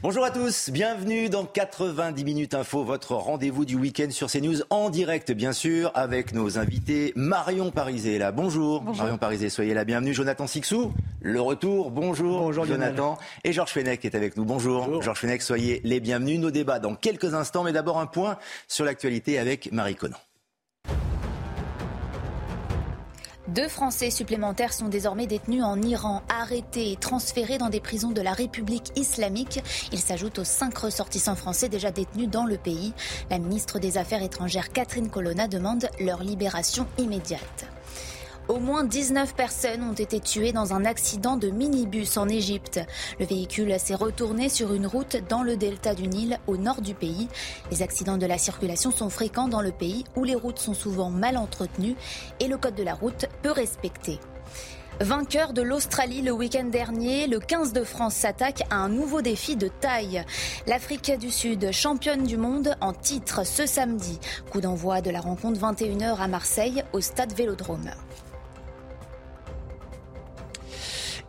Bonjour à tous, bienvenue dans 90 minutes info, votre rendez-vous du week-end sur CNews en direct bien sûr avec nos invités. Marion Parizé est là, bonjour. Marion Parizé, soyez la bienvenue. Jonathan Sixou, le retour, bonjour. Bonjour, Jonathan. Et Georges Fenech est avec nous, bonjour. Georges Fenech, soyez les bienvenus. Nos débats dans quelques instants, mais d'abord un point sur l'actualité avec Marie Conan. Deux Français supplémentaires sont désormais détenus en Iran, arrêtés et transférés dans des prisons de la République islamique. Ils s'ajoutent aux cinq ressortissants français déjà détenus dans le pays. La ministre des Affaires étrangères Catherine Colonna demande leur libération immédiate. Au moins 19 personnes ont été tuées dans un accident de minibus en Égypte. Le véhicule s'est retourné sur une route dans le delta du Nil, au nord du pays. Les accidents de la circulation sont fréquents dans le pays où les routes sont souvent mal entretenues et le code de la route peu respecté. Vainqueur de l'Australie le week-end dernier, le 15 de France s'attaque à un nouveau défi de taille. L'Afrique du Sud, championne du monde en titre ce samedi. Coup d'envoi de la rencontre 21h à Marseille au stade Vélodrome.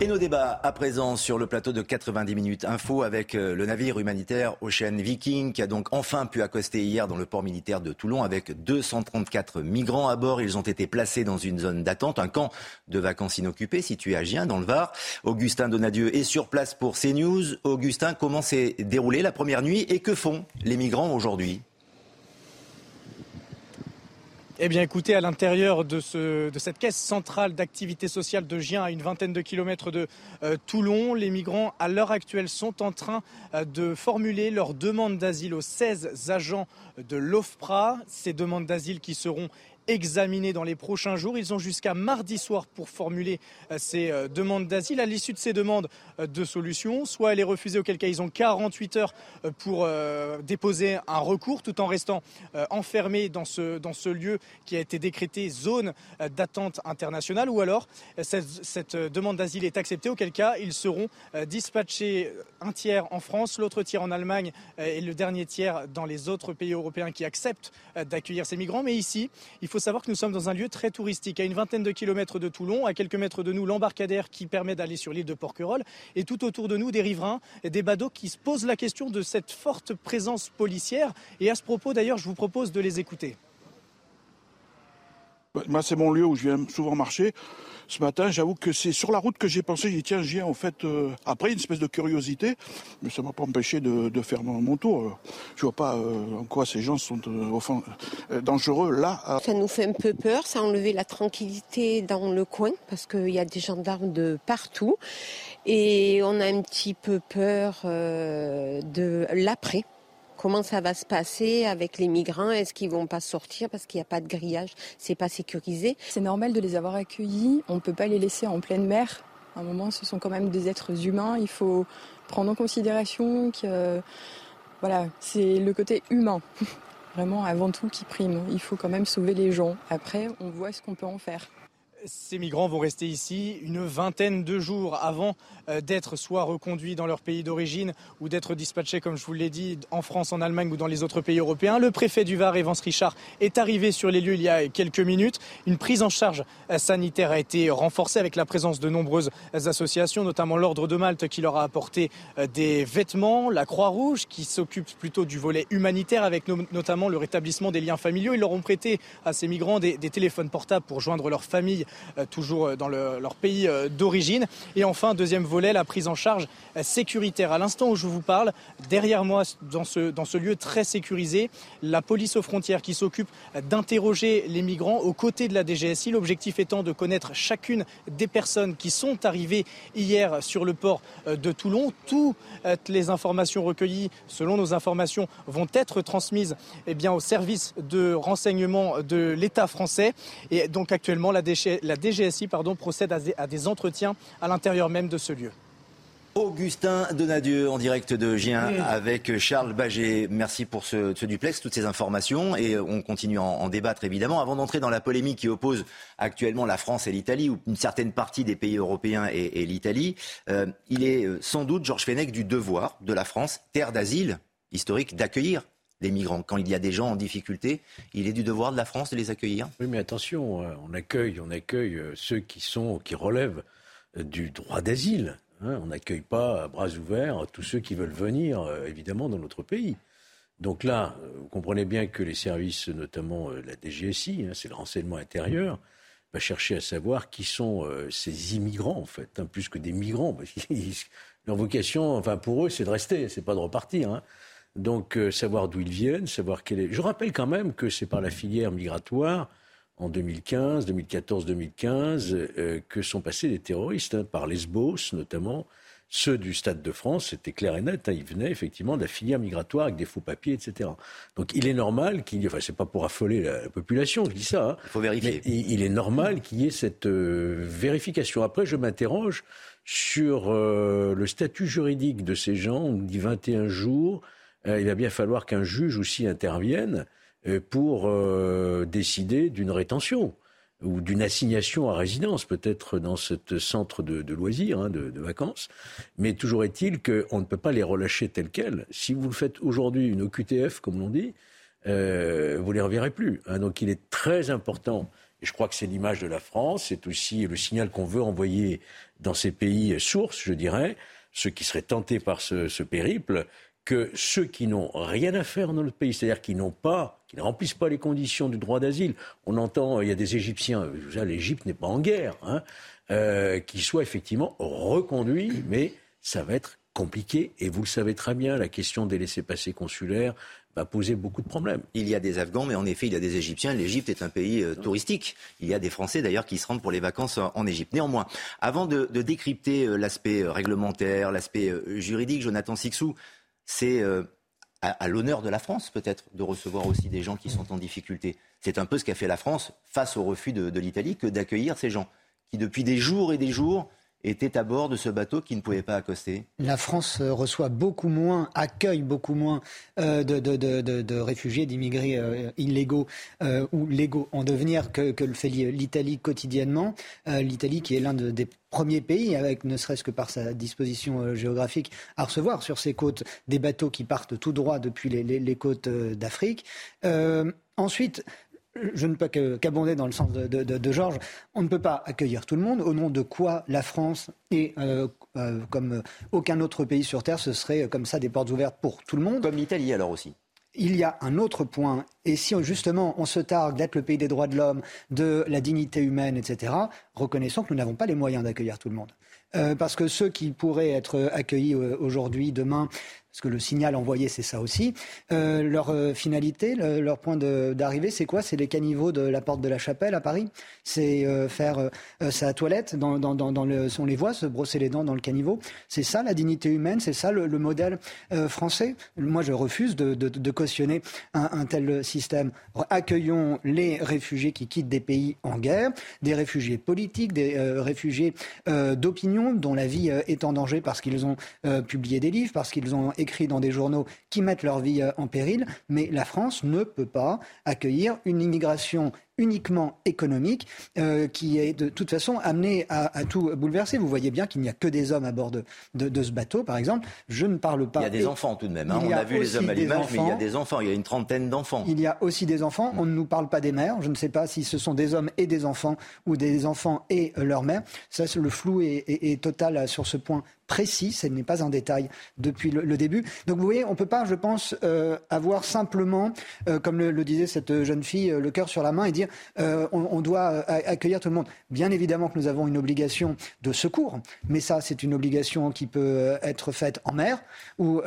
Et nos débats à présent sur le plateau de 90 minutes info avec euh, le navire humanitaire Ocean Viking qui a donc enfin pu accoster hier dans le port militaire de Toulon avec 234 migrants à bord. Ils ont été placés dans une zone d'attente, un camp de vacances inoccupé situé à Gien dans le Var. Augustin Donadieu est sur place pour CNews. Augustin, comment s'est déroulée la première nuit et que font les migrants aujourd'hui? Eh bien, écoutez, à l'intérieur de, ce, de cette caisse centrale d'activité sociale de Gien, à une vingtaine de kilomètres de euh, Toulon, les migrants, à l'heure actuelle, sont en train euh, de formuler leur demande d'asile aux 16 agents de l'OFPRA. Ces demandes d'asile qui seront examinés dans les prochains jours. Ils ont jusqu'à mardi soir pour formuler euh, ces euh, demandes d'asile. À l'issue de ces demandes euh, de solutions, soit elle est refusée, auquel cas ils ont 48 heures pour déposer un recours tout en restant enfermés dans ce, dans ce lieu qui a été décrété zone d'attente internationale, ou alors cette, cette demande d'asile est acceptée, auquel cas ils seront dispatchés un tiers en France, l'autre tiers en Allemagne et le dernier tiers dans les autres pays européens qui acceptent d'accueillir ces migrants. Mais ici, il faut savoir que nous sommes dans un lieu très touristique, à une vingtaine de kilomètres de Toulon, à quelques mètres de nous, l'embarcadère qui permet d'aller sur l'île de Porquerolles, et tout autour de nous, des riverains et des badauds qui se posent la question de cette forte présence policière. Et à ce propos, d'ailleurs, je vous propose de les écouter. Moi, c'est mon lieu où je viens souvent marcher. Ce matin, j'avoue que c'est sur la route que j'ai pensé, j'ai dit, tiens, je viens en fait, euh, après, une espèce de curiosité, mais ça m'a pas empêché de, faire mon, tour. Je vois pas euh, en quoi ces gens sont euh, dangereux là. Ça nous fait un peu peur, ça a enlevé la tranquillité dans le coin parce qu'il y a des gendarmes de partout et on a un petit peu peur de l'après. Comment ça va se passer avec les migrants? Est-ce qu'ils vont pas sortir parce qu'il n'y a pas de grillage? C'est pas sécurisé? C'est normal de les avoir accueillis. On ne peut pas les laisser en pleine mer. À un moment, ce sont quand même des êtres humains. Il faut prendre en considération que voilà, c'est le côté humain, vraiment avant tout qui prime. Il faut quand même sauver les gens. Après, on voit ce qu'on peut en faire. Ces migrants vont rester ici une vingtaine de jours avant euh, d'être soit reconduits dans leur pays d'origine ou d'être dispatchés, comme je vous l'ai dit, en France, en Allemagne ou dans les autres pays européens. Le préfet du Var, Evans Richard, est arrivé sur les lieux il y a quelques minutes. Une prise en charge euh, sanitaire a été renforcée avec la présence de nombreuses associations, notamment l'Ordre de Malte qui leur a apporté euh, des vêtements, la Croix-Rouge qui s'occupe plutôt du volet humanitaire avec no- notamment le rétablissement des liens familiaux. Ils leur ont prêté à ces migrants des, des téléphones portables pour joindre leur famille toujours euh, dans le- leur pays euh, d'origine. Et enfin, deuxième volet, la prise en charge euh, sécuritaire. À l'instant où je vous parle, derrière moi, dans ce, dans ce lieu très sécurisé, la police aux frontières qui s'occupe d'interroger les migrants aux côtés de la DGSI. L'objectif étant de connaître chacune des personnes qui sont arrivées hier sur le port euh, de Toulon. Toutes les informations recueillies, selon nos informations, vont être transmises eh bien, au service de renseignement de l'État français. Et donc actuellement, la, DG la DGSI pardon, procède à des entretiens à l'intérieur même de ce lieu. Augustin Donadieu en direct de Gien avec Charles Baget. Merci pour ce, duplex, toutes ces informations et on continue en, en débattre évidemment. Avant d'entrer dans la polémique qui oppose actuellement la France et l'Italie ou une certaine partie des pays européens et, l'Italie, euh, il est euh, sans doute, Georges Fenech, du devoir de la France, terre d'asile historique, d'accueillir les migrants. Quand il y a des gens en difficulté, il est du devoir de la France de les accueillir. Oui, mais attention, euh, on accueille, on accueille ceux qui sont, qui relèvent du droit d'asile. Hein, on n'accueille pas à bras ouverts tous ceux qui veulent venir, euh, évidemment, dans notre pays. Donc là, euh, vous comprenez bien que les services, notamment euh, la DGSI, hein, c'est le renseignement intérieur, va chercher à savoir qui sont ces immigrants, en fait, hein, plus que des migrants. leur vocation, enfin pour eux, c'est de rester, c'est pas de repartir. Donc savoir d'où ils viennent, savoir quel est. Je rappelle quand même que c'est par la filière migratoire en 2015, 2014, 2015, que sont passés les terroristes, hein, par Lesbos notamment. Ceux du Stade de France, c'était clair et net, hein, ils venaient effectivement de la filière migratoire avec des faux papiers, etc. Donc il est normal qu'il y ait, enfin c'est pas pour affoler la, population, je dis ça. Hein, il faut vérifier. Mais il, est normal qu'il y ait cette euh, vérification. Après, je m'interroge sur euh, le statut juridique de ces gens. On dit 21 jours. Euh, il va bien falloir qu'un juge aussi intervienne euh, pour euh, décider d'une rétention ou d'une assignation à résidence, peut-être dans ce centre de, loisirs, hein, de, vacances. Mais toujours est-il qu'on ne peut pas les relâcher tels quels. Si vous faites aujourd'hui une OQTF, comme l'on dit, euh, vous ne les reverrez plus. Hein. Donc il est très important, et je crois que c'est l'image de la France, c'est aussi le signal qu'on veut envoyer dans ces pays sources, je dirais, ceux qui seraient tentés par ce périple, que ceux qui n'ont rien à faire dans notre pays, c'est-à-dire qui n'ont pas, qui ne remplissent pas les conditions du droit d'asile, on entend, il y a des Égyptiens, l'Égypte n'est pas en guerre, hein, euh, qui soient effectivement reconduits, mais ça va être compliqué. Et vous le savez très bien, la question des laissés-passer consulaires va poser beaucoup de problèmes. Il y a des Afghans, mais en effet, il y a des Égyptiens. L'Égypte est un pays euh, touristique. Il y a des Français d'ailleurs qui se rendent pour les vacances en, Égypte. Néanmoins, avant de, de décrypter euh, l'aspect réglementaire, l'aspect juridique, Jonathan Sixou, c'est euh, à, l'honneur de la France peut-être de recevoir aussi des gens qui sont en difficulté. C'est un peu ce qu'a fait la France face au refus de l'Italie que d'accueillir ces gens qui depuis des jours et des jours était à bord de ce bateau qui ne pouvait pas accoster La France euh, reçoit beaucoup moins, accueille beaucoup moins euh, de, réfugiés, d'immigrés euh, illégaux ou légaux en devenir que, le fait l'Italie quotidiennement. L'Italie qui est l'un des premiers pays, avec ne serait-ce que par sa disposition géographique, à recevoir sur ses côtes des bateaux qui partent tout droit depuis les côtes d'Afrique. ensuite, je ne peux qu'abonder dans le sens de, Georges. On ne peut pas accueillir tout le monde. Au nom de quoi la France et euh, euh, comme aucun autre pays sur Terre, ce serait comme ça des portes ouvertes pour tout le monde. Comme l'Italie alors aussi. Il y a un autre point, et si justement on se targue d'être le pays des droits de l'homme, de la dignité humaine, etc., reconnaissons que nous n'avons pas les moyens d'accueillir tout le monde. Euh, parce que ceux qui pourraient être accueillis aujourd'hui, demain, parce que le signal envoyé, c'est ça aussi. Euh, leur euh, finalité, leur point d'arrivée, c'est quoi? C'est les caniveaux de la porte de la chapelle à Paris. C'est euh, faire sa toilette, dans, dans, dans, le, on les voit se brosser les dents dans le caniveau. C'est ça la dignité humaine, c'est ça le, modèle français. Moi, je refuse de, cautionner un, tel système. Accueillons les réfugiés qui quittent des pays en guerre, des réfugiés politiques, des réfugiés d'opinion dont la vie est en danger parce qu'ils ont publié des livres, parce qu'ils ont écrits dans des journaux qui mettent leur vie euh, en péril, mais la France ne peut pas accueillir une immigration uniquement économique euh, qui est de toute façon amené à, tout bouleverser. Vous voyez bien qu'il n'y a que des hommes à bord de, de, ce bateau, par exemple. Je ne parle pas. Il y a des enfants tout de même. Hein. On a, vu les hommes à l'image, mais il y a des enfants. Il y a une trentaine d'enfants. Il y a aussi des enfants. On ne nous parle pas des mères. Je ne sais pas si ce sont des hommes et des enfants ou des enfants et leur mère. Ça, le flou est, total sur ce point précis, ce n'est pas un détail depuis le, début. Donc vous voyez, on ne peut pas, je pense, euh, avoir simplement, euh, comme le, disait cette jeune fille, le cœur sur la main et dire euh, on, doit euh, accueillir tout le monde. Bien évidemment que nous avons une obligation de secours, mais ça, c'est une obligation qui peut euh, être faite en mer ou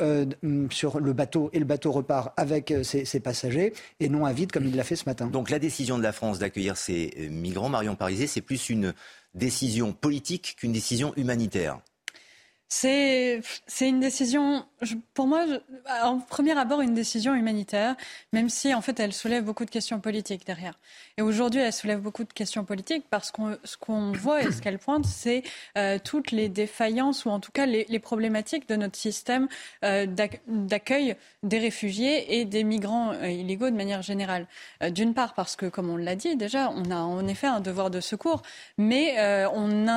sur le bateau et le bateau repart avec ses, passagers et non à vide comme il l'a fait ce matin. Donc la décision de la France d'accueillir ces migrants, Marion Parisé, c'est plus une décision politique qu'une décision humanitaire c'est une décision, pour moi, en premier abord, une décision humanitaire, même si en fait elle soulève beaucoup de questions politiques derrière. Et aujourd'hui, elle soulève beaucoup de questions politiques parce que ce qu'on voit et ce qu'elle pointe, c'est euh, toutes les défaillances ou en tout cas les, problématiques de notre système euh, d'accueil des réfugiés et des migrants euh, illégaux de manière générale. D'une part parce que, comme on l'a dit déjà, on a en effet un devoir de secours, mais on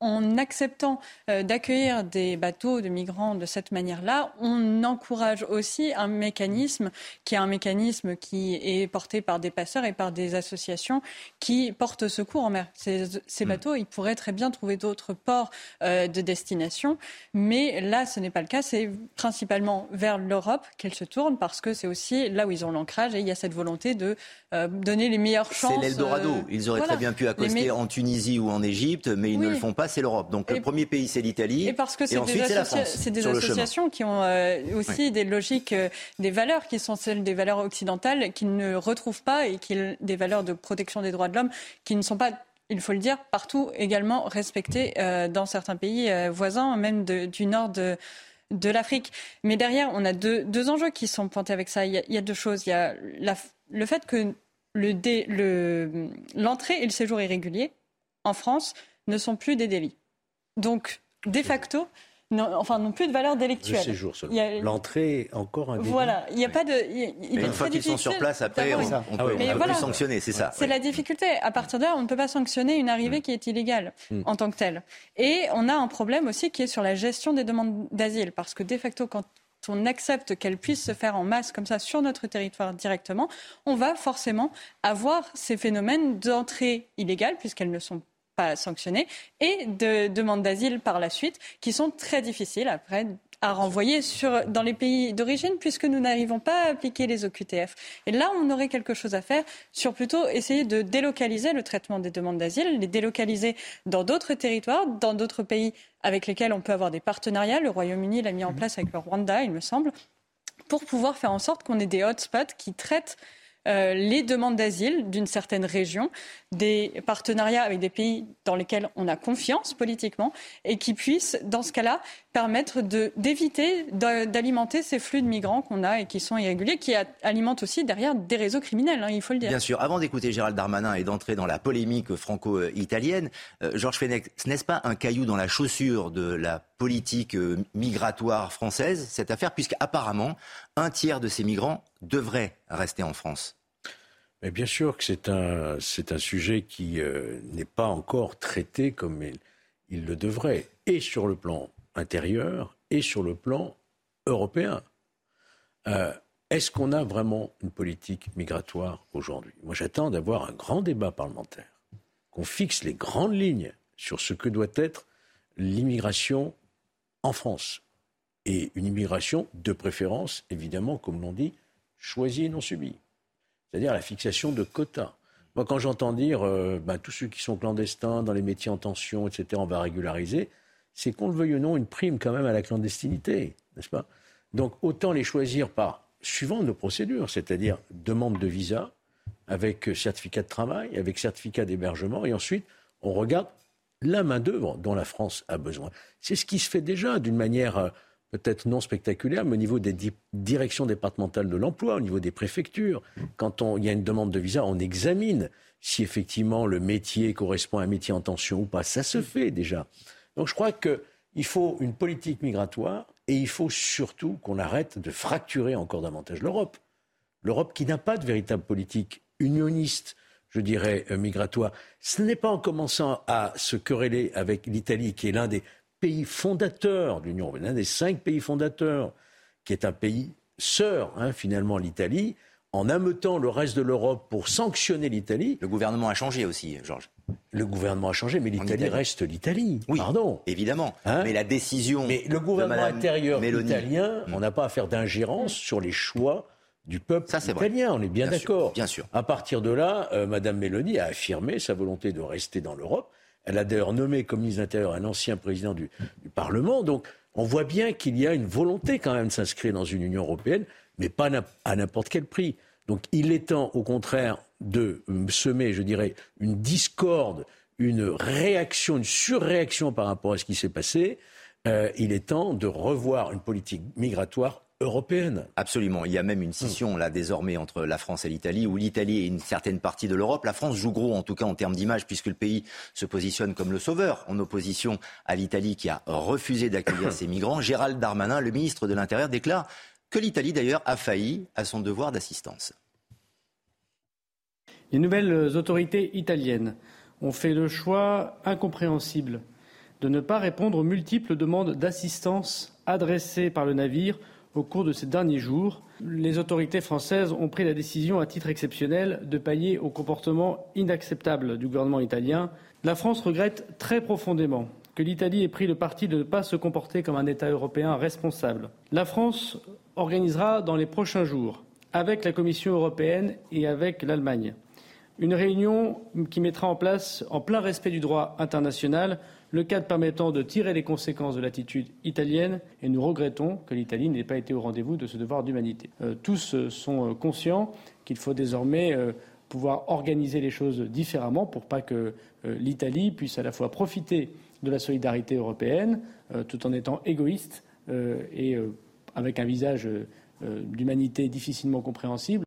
en acceptant euh, d'accueillir des bateaux de migrants de cette manière-là, on encourage aussi un mécanisme qui est un mécanisme qui est porté par des passeurs et par des associations qui portent secours en mer. Ces, hmm. bateaux, ils pourraient très bien trouver d'autres ports euh, de destination, mais là, ce n'est pas le cas. C'est principalement vers l'Europe qu'elles se tournent parce que c'est aussi là où ils ont l'ancrage et il y a cette volonté de euh, donner les meilleures chances. C'est l'Eldorado. Ils auraient très bien pu accoster en Tunisie ou en Égypte, mais ils ne le font pas c'est l'Europe. Donc le premier pays, c'est l'Italie. Et parce que c'est des, des associations qui ont euh, aussi des logiques, euh, des valeurs qui sont celles des valeurs occidentales, qu'ils ne retrouvent pas et qui, des valeurs de protection des droits de l'homme qui ne sont pas il faut le dire, partout également respectées euh, dans certains pays voisins, même du nord de, de l'Afrique. Mais derrière, on a deux, deux, enjeux qui sont pointés avec ça. Il y a, deux choses. Il y a le fait que l'entrée le, et le séjour irrégulier en France ne sont plus des délits. Donc, de facto, non, enfin, n'ont plus de valeur délictuelle. Le séjour seulement. L'entrée, encore un délit. Voilà, il n'y a pas de. Il, une fois qu'ils sont sur place, après, on, on, peut, plus sanctionner, c'est ça. C'est la difficulté. À partir de là, on ne peut pas sanctionner une arrivée mm. qui est illégale mm. en tant que telle. Et on a un problème aussi qui est sur la gestion des demandes d'asile, parce que de facto, quand on accepte qu'elles puissent se faire en masse comme ça sur notre territoire directement, on va forcément avoir ces phénomènes d'entrée illégale, puisqu'elles ne sont pas sanctionnées, et de demandes d'asile par la suite, qui sont très difficiles après à renvoyer sur, dans les pays d'origine puisque nous n'arrivons pas à appliquer les OQTF. Et là, on aurait quelque chose à faire sur plutôt essayer de délocaliser le traitement des demandes d'asile, les délocaliser dans d'autres territoires, dans d'autres pays avec lesquels on peut avoir des partenariats. Le Royaume-Uni l'a mis en place avec le Rwanda, il me semble, pour pouvoir faire en sorte qu'on ait des hotspots qui traitent euh, les demandes d'asile d'une certaine région, des partenariats avec des pays dans lesquels on a confiance politiquement et qui puissent, dans ce cas-là, permettre d'éviter d'alimenter ces flux de migrants qu'on a et qui sont irréguliers, qui alimentent aussi derrière des réseaux criminels, hein, il faut le dire. Bien sûr. Avant d'écouter Gérald Darmanin et d'entrer dans la polémique franco-italienne, euh, Georges Fenech, ce n'est pas un caillou dans la chaussure de la politique euh, migratoire française, cette affaire, puisqu'apparemment, un tiers de ces migrants devraient rester en France. Bien sûr que c'est un, un sujet qui euh, n'est pas encore traité comme il, le devrait, et sur le plan intérieur et sur le plan européen. Euh, est-ce qu'on a vraiment une politique migratoire aujourd'hui? Moi, j'attends d'avoir un grand débat parlementaire, qu'on fixe les grandes lignes sur ce que doit être l'immigration en France. Et une immigration de préférence, évidemment, comme l'on dit, choisie et non subie. C'est-à-dire la fixation de quotas. Moi, quand j'entends dire euh, ben, tous ceux qui sont clandestins dans les métiers en tension, etc., on va régulariser, c'est qu'on le veuille ou non une prime quand même à la clandestinité, n'est-ce pas? Donc autant les choisir par suivant nos procédures, c'est-à-dire demande de visa avec certificat de travail, avec certificat d'hébergement, et ensuite on regarde la main-d'œuvre dont la France a besoin. C'est ce qui se fait déjà d'une manière euh, peut-être non spectaculaire, mais au niveau des directions départementales de l'emploi, au niveau des préfectures. Quand il y a une demande de visa, on examine si effectivement le métier correspond à un métier en tension ou pas. Ça se fait déjà. Donc je crois qu'il faut une politique migratoire et il faut surtout qu'on arrête de fracturer encore davantage l'Europe. L'Europe qui n'a pas de véritable politique unioniste, je dirais, euh, migratoire. Ce n'est pas en commençant à se quereller avec l'Italie, qui est l'un des pays fondateurs de l'Union européenne, l'un des cinq pays fondateurs, qui est un pays sœur, hein, finalement, l'Italie, en ameutant le reste de l'Europe pour sanctionner l'Italie. Le gouvernement a changé aussi, Georges. Le gouvernement a changé, mais l'Italie reste l'Italie. Oui, pardon. Évidemment. Hein mais la décision. Mais le gouvernement intérieur italien, on n'a pas à faire d'ingérence sur les choix du peuple Ça, italien. On est bien, d'accord. Bien sûr. À partir de là, euh, Madame Meloni a affirmé sa volonté de rester dans l'Europe. Elle a d'ailleurs nommé comme ministre de l'Intérieur un ancien président du, Parlement. Donc, on voit bien qu'il y a une volonté quand même de s'inscrire dans une Union européenne, mais pas à n'importe quel prix. Donc, il est temps, au contraire, de semer, je dirais, une discorde, une réaction, une surréaction par rapport à ce qui s'est passé, euh, il est temps de revoir une politique migratoire européenne. Absolument. Il y a même une scission là désormais entre la France et l'Italie, où l'Italie est une certaine partie de l'Europe. La France joue gros, en tout cas en termes d'image, puisque le pays se positionne comme le sauveur, en opposition à l'Italie qui a refusé d'accueillir ces migrants. Gérald Darmanin, le ministre de l'Intérieur, déclare que l'Italie d'ailleurs a failli à son devoir d'assistance. Les nouvelles autorités italiennes ont fait le choix incompréhensible de ne pas répondre aux multiples demandes d'assistance adressées par le navire au cours de ces derniers jours. Les autorités françaises ont pris la décision, à titre exceptionnel, de pailler au comportement inacceptable du gouvernement italien. La France regrette très profondément que l'Italie ait pris le parti de ne pas se comporter comme un État européen responsable. La France organisera dans les prochains jours, avec la Commission européenne et avec l'Allemagne, une réunion qui mettra en place, en plein respect du droit international, le cadre permettant de tirer les conséquences de l'attitude italienne et nous regrettons que l'Italie n'ait pas été au rendez-vous de ce devoir d'humanité. Euh, tous euh, sont euh, conscients qu'il faut désormais pouvoir organiser les choses différemment pour pas que l'Italie puisse à la fois profiter de la solidarité européenne tout en étant égoïste et avec un visage d'humanité difficilement compréhensible.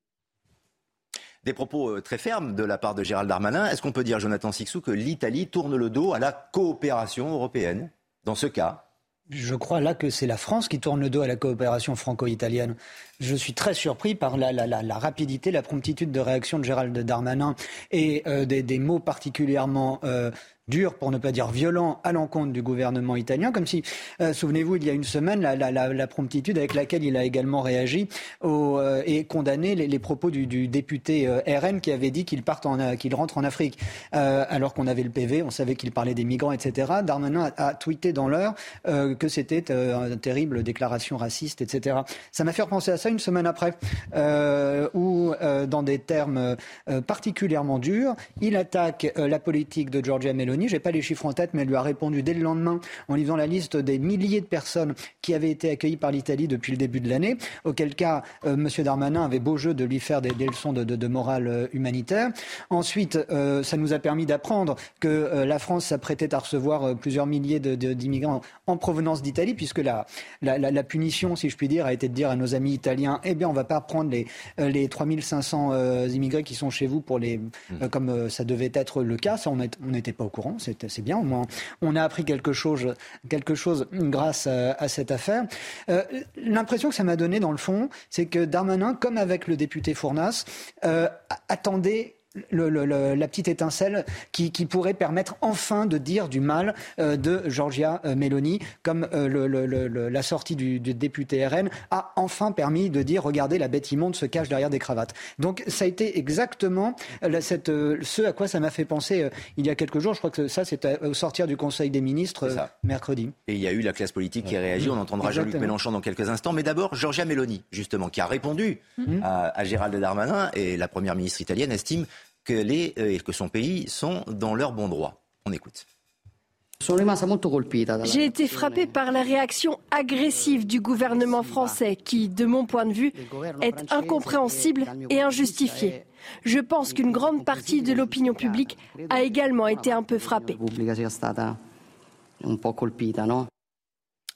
Des propos euh, très fermes de la part de Gérald Darmanin. Est-ce qu'on peut dire, Jonathan Sixou, que l'Italie tourne le dos à la coopération européenne? Dans ce cas je crois là que c'est la France qui tourne le dos à la coopération franco-italienne. Je suis très surpris par la, rapidité, la promptitude de réaction de Gérald Darmanin et euh, des, mots particulièrement euh, dur, pour ne pas dire violent, à l'encontre du gouvernement italien, comme si, euh, souvenez-vous, il y a une semaine, la, promptitude avec laquelle il a également réagi euh, et condamné les, propos du, député euh, RN qui avait dit qu'il qu'il rentre en Afrique, alors qu'on avait le PV, on savait qu'il parlait des migrants, etc. Darmanin a, tweeté dans l'heure que c'était une terrible déclaration raciste, etc. Ça m'a fait repenser à ça une semaine après, où, dans des termes particulièrement durs, il attaque la politique de Giorgia Meloni je n'ai pas les chiffres en tête, mais elle lui a répondu dès le lendemain en lisant la liste des milliers de personnes qui avaient été accueillies par l'Italie depuis le début de l'année. Auquel cas, euh, M. Darmanin avait beau jeu de lui faire des, leçons de, morale euh, humanitaire. Ensuite, euh, ça nous a permis d'apprendre que la France s'apprêtait à recevoir plusieurs milliers d'immigrants en provenance d'Italie, puisque la, la, punition, si je puis dire, a été de dire à nos amis italiens, eh bien, on ne va pas prendre les, les 3500 immigrés qui sont chez vous pour les, mmh. comme ça devait être le cas. Ça, on n'était pas au courant c'est bien. Au moins, on a appris quelque chose, grâce à, cette affaire. Euh, l'impression que ça m'a donné, dans le fond, c'est que Darmanin, comme avec le député Fournas, euh, attendait la petite étincelle qui, pourrait permettre enfin de dire du mal euh, de Georgia euh, Meloni, comme euh, la sortie du, député RN a enfin permis de dire regardez, la bête immonde se cache derrière des cravates. Donc ça a été exactement cette, ce à quoi ça m'a fait penser il y a quelques jours. Je crois que ça, c'était au sortir du Conseil des ministres mercredi. Et il y a eu la classe politique qui a réagi. On entendra Jean-Luc Mélenchon dans quelques instants. Mais d'abord, Georgia Meloni, justement, qui a répondu mmh. à, à Gérald Darmanin et la première ministre italienne estime que, les, euh, que son pays sont dans leur bon droit. On écoute. J'ai été frappée par la réaction agressive du gouvernement français qui, de mon point de vue, est incompréhensible et injustifiée. Je pense qu'une grande partie de l'opinion publique a également été un peu frappée.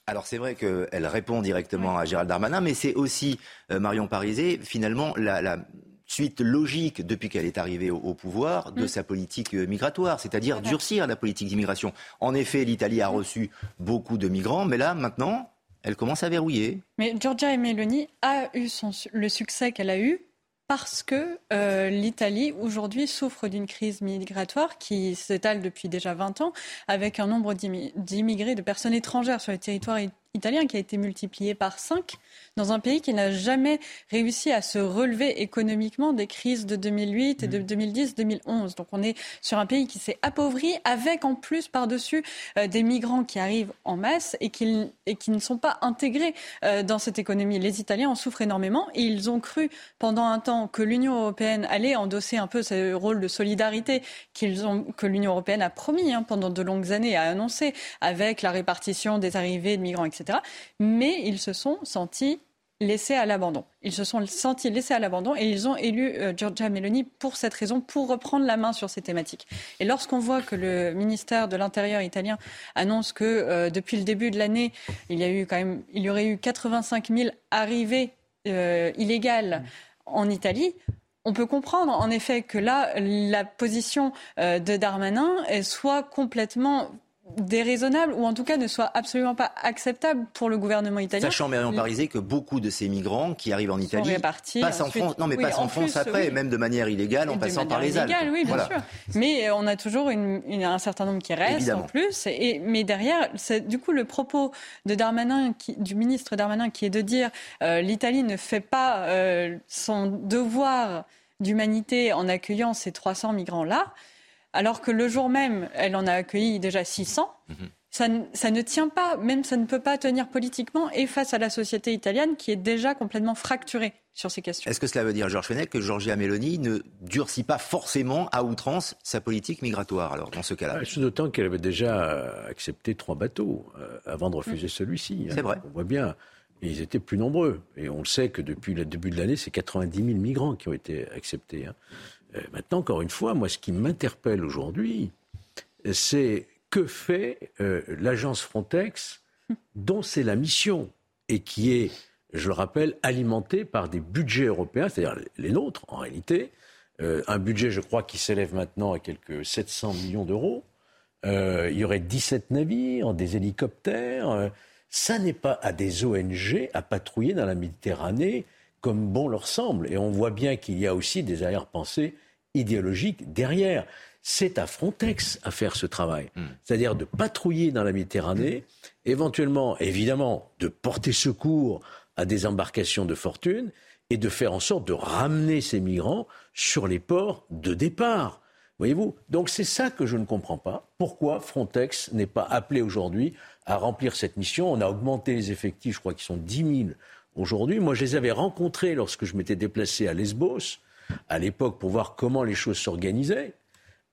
Alors c'est vrai qu'elle répond directement à Gérald Darmanin, mais c'est aussi, euh, Marion Parisé, finalement, la, la, suite logique depuis qu'elle est arrivée au, pouvoir de mm. sa politique euh, migratoire, c'est-à-dire durcir la politique d'immigration. En effet, l'Italie a reçu beaucoup de migrants, mais là, maintenant, elle commence à verrouiller. Mais Giorgia Meloni a eu le succès qu'elle a eu parce que euh, l'Italie aujourd'hui souffre d'une crise migratoire qui s'étale depuis déjà 20 ans, avec un nombre d'immigrés, de personnes étrangères sur le territoire italien qui a été multiplié par 5 dans un pays qui n'a jamais réussi à se relever économiquement des crises de 2008 et de 2010-2011. Mmh. Donc on est sur un pays qui s'est appauvri avec en plus par-dessus euh, des migrants qui arrivent en masse et qui, et qui ne sont pas intégrés euh, dans cette économie. Les Italiens en souffrent énormément et ils ont cru pendant un temps que l'Union européenne allait endosser un peu ce rôle de solidarité qu'ils ont, que l'Union européenne a promis hein, pendant de longues années, a annoncé avec la répartition des arrivées de migrants, etc. Mais ils se sont sentis laissés à l'abandon. Ils se sont sentis laissés à l'abandon et ils ont élu euh, Giorgia Meloni pour cette raison, pour reprendre la main sur ces thématiques. Et lorsqu'on voit que le ministère de l'Intérieur italien annonce que euh, depuis le début de l'année, il y a eu quand même, il y aurait eu 85 000 arrivées euh, illégales en Italie, on peut comprendre en effet que là, la position de Darmanin soit complètement déraisonnable ou en tout cas ne soit absolument pas acceptable pour le gouvernement italien. Sachant, Marion Parisé, que beaucoup de ces migrants qui arrivent en Italie passent en France, non mais passent en, France après, même de manière illégale en passant par les Alpes. Oui, bien sûr. Mais euh, on a toujours une, un certain nombre qui restent en plus. Et, mais derrière, c'est du coup le propos de Darmanin, qui, du ministre Darmanin, qui est de dire euh, l'Italie ne fait pas euh, son devoir d'humanité en accueillant ces 300 migrants-là alors que le jour même, elle en a accueilli déjà 600. Mhm. Ça, ne tient pas, même ça ne peut pas tenir politiquement et face à la société italienne qui est déjà complètement fracturée sur ces questions. Est-ce que cela veut dire, Georges Fenech, que Giorgia Meloni ne durcit pas forcément à outrance sa politique migratoire, alors, dans ce cas-là? Ah, D'autant qu'elle avait déjà accepté trois bateaux euh, avant de refuser mm. celui-ci. Hein. C'est vrai. On voit bien. Et ils étaient plus nombreux. Et on le sait que depuis le début de l'année, c'est 90 000 migrants qui ont été acceptés. Hein. Euh, maintenant, encore une fois, moi, ce qui m'interpelle aujourd'hui, c'est que fait euh, l'agence Frontex, dont c'est la mission, et qui est, je le rappelle, alimentée par des budgets européens, c'est-à-dire les nôtres, en réalité. Euh, un budget, je crois, qui s'élève maintenant à quelques 700 millions d'euros. il y aurait 17 navires, des hélicoptères. ça n'est pas à des ONG à patrouiller dans la Méditerranée comme bon leur semble. Et on voit bien qu'il y a aussi des arrière-pensées idéologiques derrière. C'est à Frontex à faire ce travail. Hmm. C'est-à-dire de patrouiller dans la Méditerranée, éventuellement, évidemment, de porter secours à des embarcations de fortune et de faire en sorte de ramener ces migrants sur les ports de départ. Voyez-vous? Donc c'est ça que je ne comprends pas. Pourquoi Frontex n'est pas appelé aujourd'hui à remplir cette mission? On a augmenté les effectifs, je crois qu'ils sont 10 000 aujourd'hui. Moi, je les avais rencontrés lorsque je m'étais déplacé à Lesbos, à l'époque, pour voir comment les choses s'organisaient.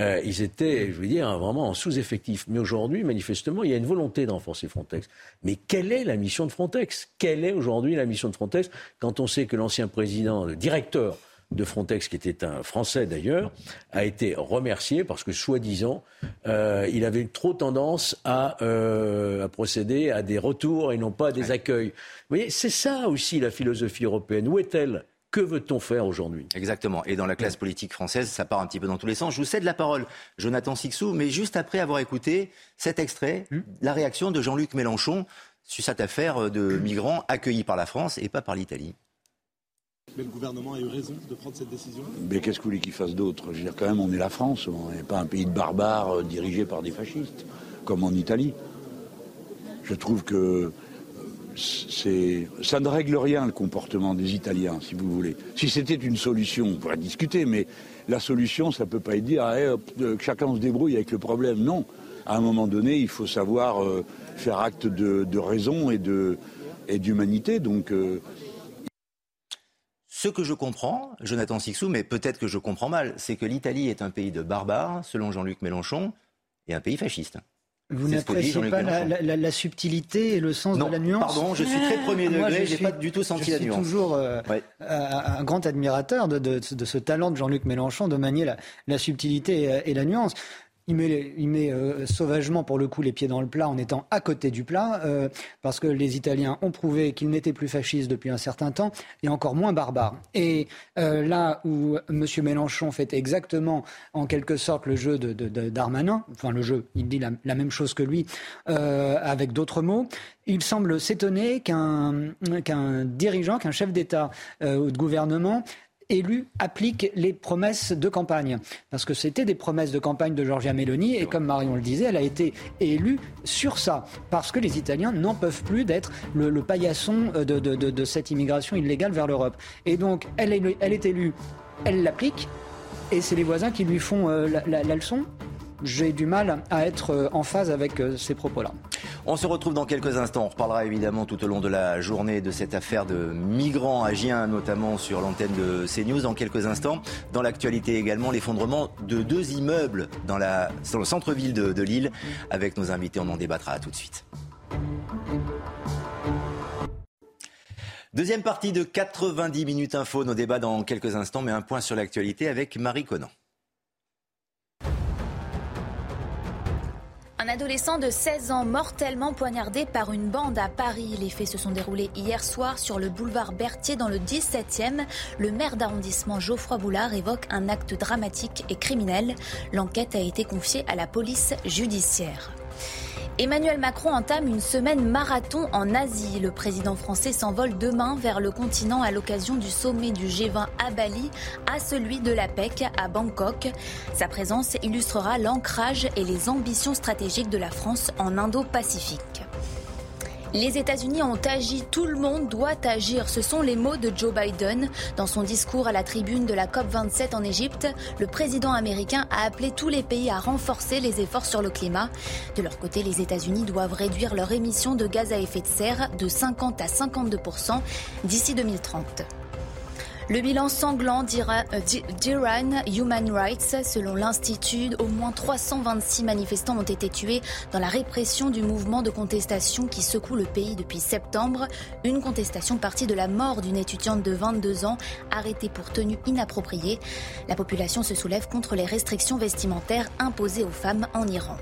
Euh, ils étaient, je veux dire, vraiment en sous-effectif. Mais aujourd'hui, manifestement, il y a une volonté de renforcer Frontex. Mais quelle est la mission de Frontex? Quelle est aujourd'hui la mission de Frontex? Quand on sait que l'ancien président, le directeur de Frontex, qui était un Français d'ailleurs, a été remercié parce que, soi-disant, euh, il avait trop tendance euh, à, procéder à des retours et non pas à des accueils. Vous voyez, c'est ça aussi la philosophie européenne. Où est-elle? Que veut-on faire aujourd'hui? Exactement. Et dans la classe politique française, ça part un petit peu dans tous les sens. Je vous cède la parole, Jonathan Sixou, mais juste après avoir écouté cet extrait, hmm la réaction de Jean-Luc Mélenchon sur cette affaire de migrants accueillis par la France et pas par l'Italie. Mais le gouvernement a eu raison de prendre cette décision? Mais qu'est-ce que vous voulez qu'il fasse d'autre? Je veux dire, quand même, on est la France, on n'est pas un pays de barbares euh, dirigé par des fascistes, comme en Italie. Je trouve que euh, ça ne règle rien le comportement des Italiens, si vous voulez. Si c'était une solution, on pourrait discuter, mais la solution, ça ne peut pas être dire eh, que chacun se débrouille avec le problème. Non. À un moment donné, il faut savoir euh, faire acte de, raison et, d'humanité. Donc, ce que je comprends, Jonathan Sixou, mais peut-être que je comprends mal, c'est que l'Italie est un pays de barbares, selon Jean-Luc Mélenchon, et un pays fasciste. Vous n'appréciez pas la, subtilité et le sens de la nuance Pardon, je suis très premier degré, je n'ai pas du tout senti la nuance. Je suis toujours euh, un grand admirateur de, ce talent de Jean-Luc Mélenchon de manier la, subtilité et la nuance il met, il met euh, sauvagement pour le coup les pieds dans le plat en étant à côté du plat, euh, parce que les Italiens ont prouvé qu'ils n'étaient plus fascistes depuis un certain temps et encore moins barbares. Et euh, là où M. Mélenchon fait exactement en quelque sorte le jeu de, Darmanin, enfin le jeu, il dit la, même chose que lui avec d'autres mots, il semble s'étonner qu'un qu'un dirigeant, qu'un chef d'État ou de gouvernement élu applique les promesses de campagne. Parce que c'était des promesses de campagne de Giorgia Meloni et comme Marion le disait, elle a été élue sur ça. Parce que les Italiens n'en peuvent plus d'être le, paillasson euh, de, cette immigration illégale vers l'Europe. Et donc, elle est, elle est élue, elle l'applique et c'est les voisins qui lui font euh, la leçon? J'ai du mal à être euh, en phase avec euh, ces propos-là. On se retrouve dans quelques instants. On reparlera évidemment tout au long de la journée de cette affaire de migrants agiens, notamment sur l'antenne de CNews. Dans quelques instants, dans l'actualité également, l'effondrement de deux immeubles dans, le centre-ville de, de Lille. Avec nos invités, on en débattra tout de suite. Deuxième partie de 90 minutes info, nos débats dans quelques instants, mais un point sur l'actualité avec Marie Conan. Un adolescent de 16 ans mortellement poignardé par une bande à Paris. Les faits se sont déroulés hier soir sur le boulevard Berthier dans le 17e. Le maire d'arrondissement Geoffroy Boulard évoque un acte dramatique et criminel. L'enquête a été confiée à la police judiciaire. Emmanuel Macron entame une semaine marathon en Asie. Le président français s'envole demain vers le continent à l'occasion du sommet du G20 à Bali, à celui de l'APEC à Bangkok. Sa présence illustrera l'ancrage et les ambitions stratégiques de la France en Indo-Pacifique. Les États-Unis ont agi, tout le monde doit agir. Ce sont les mots de Joe Biden. Dans son discours à la tribune de la COP27 en Égypte, le président américain a appelé tous les pays à renforcer les efforts sur le climat. De leur côté, les États-Unis doivent réduire leur émissions de gaz à effet de serre de 50 à 52% d'ici 2030. Le bilan sanglant d'Iran Human Rights, selon l'Institut, au moins 326 manifestants ont été tués dans la répression du mouvement de contestation qui secoue le pays depuis septembre. Une contestation partie de la mort d'une étudiante de 22 ans arrêtée pour tenue inappropriée. La population se soulève contre les restrictions vestimentaires imposées aux femmes en Iran.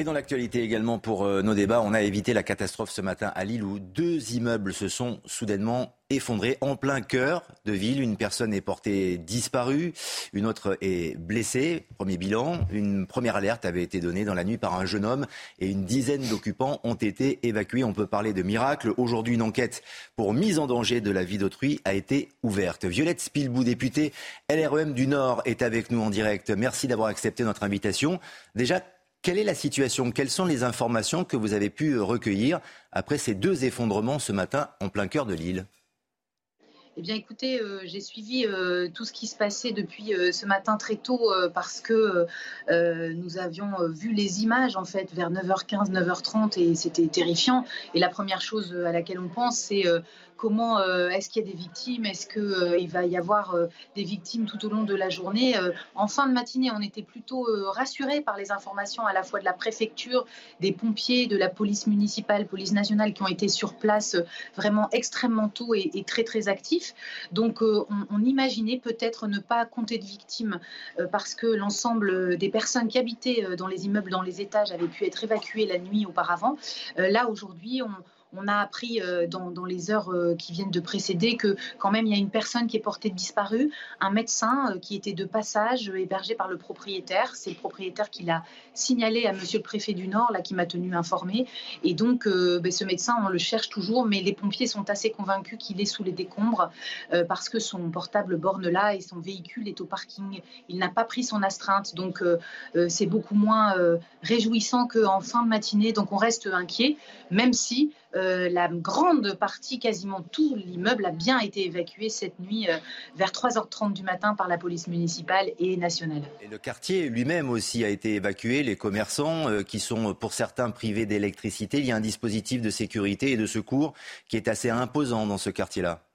Et dans l'actualité également pour euh, nos débats, on a évité la catastrophe ce matin à Lille où deux immeubles se sont soudainement effondrés en plein cœur de ville. Une personne est portée disparue, une autre est blessée. Premier bilan, une première alerte avait été donnée dans la nuit par un jeune homme et une dizaine d'occupants ont été évacués. On peut parler de miracle. Aujourd'hui, une enquête pour mise en danger de la vie d'autrui a été ouverte. Violette Spilbou, députée LREM du Nord, est avec nous en direct. Merci d'avoir accepté notre invitation. Déjà, quelle est la situation? Quelles sont les informations que vous avez pu recueillir après ces deux effondrements ce matin en plein cœur de l'île? Eh bien, écoutez, euh, j'ai suivi euh, tout ce qui se passait depuis euh, ce matin très tôt parce que nous avions vu les images en fait vers 9h15, 9h30 et c'était terrifiant. Et la première chose à laquelle on pense, c'est comment est-ce qu'il y a des victimes, est-ce qu'il va y avoir des victimes tout au long de la journée? en fin de matinée, on était plutôt rassurés par les informations à la fois de la préfecture, des pompiers, de la police municipale, police nationale qui ont été sur place vraiment extrêmement tôt et, très très actifs. Donc on, on, imaginait peut-être ne pas compter de victimes parce que l'ensemble des personnes qui habitaient dans les immeubles, dans les étages, avaient pu être évacuées la nuit auparavant. là aujourd'hui, on on a appris euh, dans, les heures euh, qui viennent de précéder que quand même il y a une personne qui est portée disparue, un médecin euh, qui était de passage hébergé par le propriétaire. C'est le propriétaire qui l'a signalé à monsieur le préfet du Nord, là qui m'a tenu informé. Et donc ben, ce médecin, on le cherche toujours, mais les pompiers sont assez convaincus qu'il est sous les décombres parce que son portable borne là et son véhicule est au parking. Il n'a pas pris son astreinte, donc c'est beaucoup moins réjouissant qu'en fin de matinée. Donc on reste inquiet, même si euh, la grande partie, quasiment tout l'immeuble a bien été évacué cette nuit euh, vers 3h30 du matin par la police municipale et nationale. Le quartier lui-même aussi a été évacué, les commerçants euh, qui sont pour certains privés d'électricité. Il y a un dispositif de sécurité et de secours qui est assez imposant dans ce quartier-là.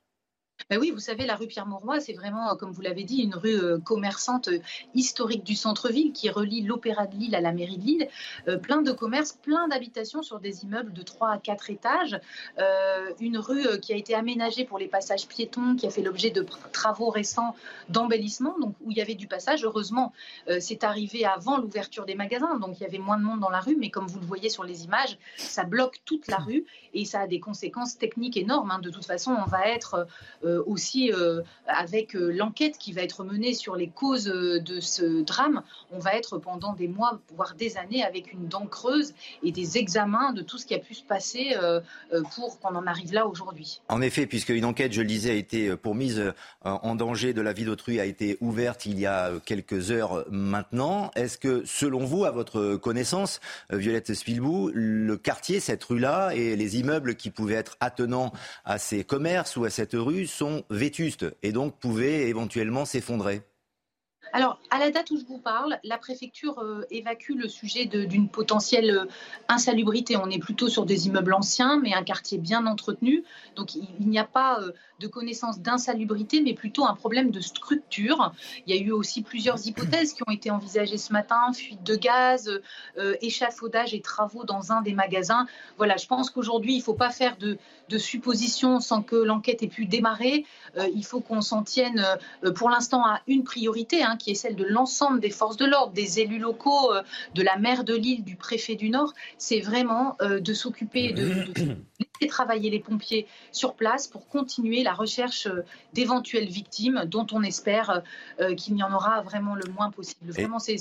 Ben oui, vous savez, la rue Pierre-Mauroy, c'est vraiment, euh, comme vous l'avez dit, une rue euh, commerçante euh, historique du centre-ville qui relie l'Opéra de Lille à la mairie de Lille. plein de commerces, plein d'habitations sur des immeubles de 3 à 4 étages. une rue qui a été aménagée pour les passages piétons, qui a fait l'objet de travaux récents d'embellissement, donc où il y avait du passage. Heureusement, c'est arrivé avant l'ouverture des magasins, donc il y avait moins de monde dans la rue, mais comme vous le voyez sur les images, ça bloque toute la rue et ça a des conséquences techniques énormes. Hein. De toute façon, on va être aussi euh, avec euh, l'enquête qui va être menée sur les causes de ce drame, on va être pendant des mois, voire des années, avec une dent creuse et des examens de tout ce qui a pu se passer pour qu'on en arrive là aujourd'hui. En effet, puisque une enquête, je le disais, a été pour mise en danger de la vie d'autrui a été ouverte il y a quelques heures maintenant. Est-ce que, selon vous, à votre connaissance, Violette Spilbou, le quartier, cette rue-là et les immeubles qui pouvaient être attenants à ces commerces ou à cette rue sont vétustes et donc pouvaient éventuellement s'effondrer alors, à la date où je vous parle, la préfecture euh, évacue le sujet d'une potentielle euh, insalubrité. On est plutôt sur des immeubles anciens, mais un quartier bien entretenu. Donc, il, n'y a pas euh, de connaissance d'insalubrité, mais plutôt un problème de structure. Il y a eu aussi plusieurs hypothèses qui ont été envisagées ce matin fuite de gaz, échafaudage et travaux dans un des magasins. Voilà, je pense qu'aujourd'hui, il ne faut pas faire de, suppositions sans que l'enquête ait pu démarrer. il faut qu'on s'en tienne pour l'instant à une priorité. Hein, qui est celle de l'ensemble des forces de l'ordre, des élus locaux, euh, de la maire de Lille, du préfet du Nord, c'est vraiment euh, de s'occuper de, laisser travailler les pompiers sur place pour continuer la recherche euh, d'éventuelles victimes dont on espère qu'il n'y en aura vraiment le moins possible. Vraiment, c'est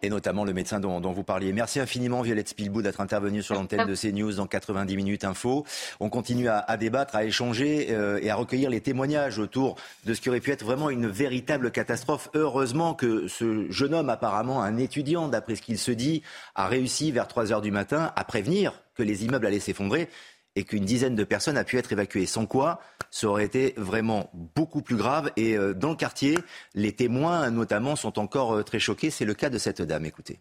Et notamment le médecin dont, vous parliez. Merci infiniment, Violette Spilbou, d'être intervenue sur l'antenne de CNews dans 90 minutes info. On continue à, débattre, à échanger euh, et à recueillir les témoignages autour de ce qui aurait pu être vraiment une véritable catastrophe. Heureusement que ce jeune homme, apparemment un étudiant, d'après ce qu'il se dit, a réussi vers 3 heures du matin à prévenir que les immeubles allaient s'effondrer et qu'une dizaine de personnes a pu être évacuées. Sans quoi, ça aurait été vraiment beaucoup plus grave. Et euh, dans le quartier, les témoins, notamment, sont encore euh, très choqués. C'est le cas de cette dame. Écoutez.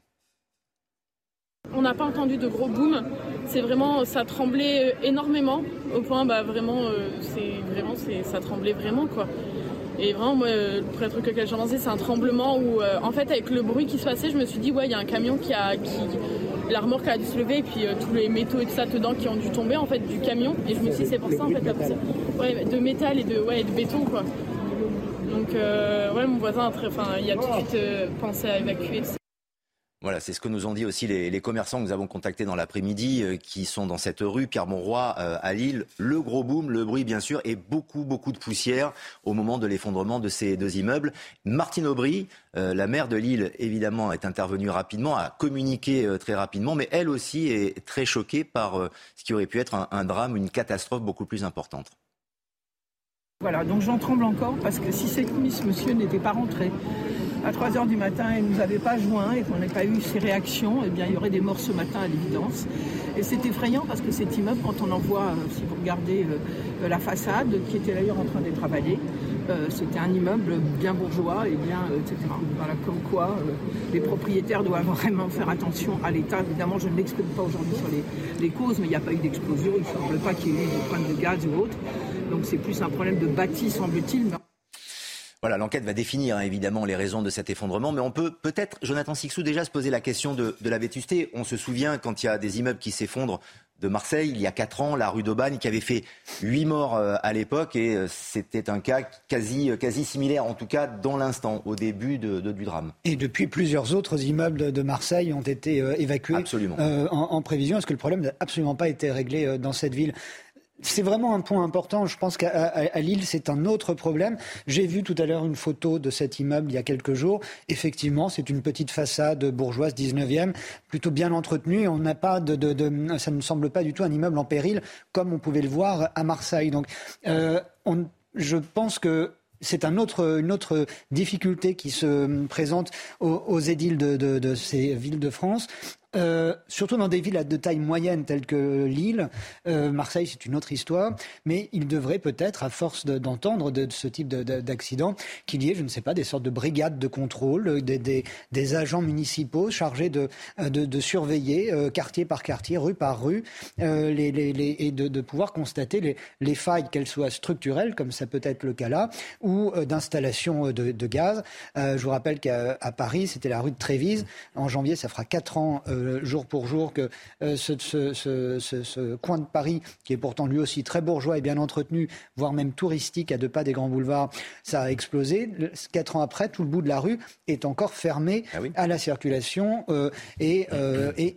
On n'a pas entendu de gros boom. C'est vraiment, ça tremblait euh, énormément, au point, bah vraiment, c'est vraiment, ça tremblait vraiment quoi. Et vraiment, moi, le premier truc auquel j'ai c'est un tremblement où, en fait, avec le bruit qui se passait, je me suis dit, ouais, il y a un camion qui a, qui, la remorque a dû se lever et puis euh, tous les métaux et tout ça dedans qui ont dû tomber en fait du camion. Et je me suis dit c'est pour ça en fait ouais, de métal et de, ouais, de béton quoi. Donc euh, ouais mon voisin il a tout de suite euh, pensé à évacuer. Voilà, c'est ce que nous ont dit aussi les, commerçants que nous avons contactés dans l'après-midi, euh, qui sont dans cette rue Pierre-Monroy euh, à Lille. Le gros boom, le bruit bien sûr, et beaucoup, beaucoup de poussière au moment de l'effondrement de ces deux immeubles. Martine Aubry, euh, la maire de Lille, évidemment, est intervenue rapidement, a communiqué très rapidement, mais elle aussi est très choquée par ce qui aurait pu être un, un drame, une catastrophe beaucoup plus importante. Voilà, donc j'en tremble encore parce que si cette nuit ce monsieur n'était pas rentré, à 3 h du matin et ne nous avait pas joint et qu'on n'ait pas eu ses réactions, eh bien, il y aurait des morts ce matin à l'évidence. Et c'est effrayant parce que cet immeuble, quand on en voit, euh, si vous regardez euh, la façade, qui était d'ailleurs en train d'être avalée, euh, c'était un immeuble bien bourgeois et bien, etc. Voilà, comme quoi les propriétaires doivent vraiment faire attention à l'État. Évidemment, je ne m'exprime pas aujourd'hui sur les, les, causes, mais il n'y a pas eu d'explosion, il ne semble pas qu'il y ait eu de problème de gaz ou autre. Donc c'est plus un problème de bâti, semble-t-il. Voilà, l'enquête va définir hein, évidemment les raisons de cet effondrement, mais on peut peut-être, Jonathan Sixou, déjà se poser la question de, la vétusté. On se souvient quand il y a des immeubles qui s'effondrent de Marseille, il y a 4 ans, la rue d'Aubagne, qui avait fait 8 morts euh, à l'époque, et euh, c'était un cas quasi, euh, quasi similaire, en tout cas dans l'instant, au début de, du drame. Et depuis, plusieurs autres immeubles de Marseille ont été évacués en, en, prévision. Est-ce que le problème n'a absolument pas été réglé dans cette ville? C'est vraiment un point important. Je pense qu'à Lille, c'est un autre problème. J'ai vu tout à l'heure une photo de cet immeuble il y a quelques jours. Effectivement, c'est une petite façade bourgeoise 19e, plutôt bien entretenue. On n'a pas de, de, ça ne semble pas du tout un immeuble en péril comme on pouvait le voir à Marseille. Donc, euh, on, je pense que c'est un autre, une autre difficulté qui se présente aux, aux édiles de, de, de, ces villes de France. Euh, surtout dans des villes de taille moyenne telles que Lille, euh, Marseille, c'est une autre histoire, mais il devrait peut-être, à force d'entendre de, ce type d'accident, qu'il y ait, je ne sais pas, des sortes de brigades de contrôle, des, des, agents municipaux chargés de, de, surveiller euh, quartier par quartier, rue par rue, les, les, et de, pouvoir constater les, les failles, qu'elles soient structurelles, comme ça peut être le cas là, ou d'installation de, gaz. je vous rappelle qu'à Paris, c'était la rue de Trévise. En janvier, ça fera quatre ans euh, jour pour jour que euh, ce, coin de Paris, qui est pourtant lui aussi très bourgeois et bien entretenu, voire même touristique à deux pas des grands boulevards, ça a explosé. Quatre ans après, tout le bout de la rue est encore fermé ah à la circulation euh, et,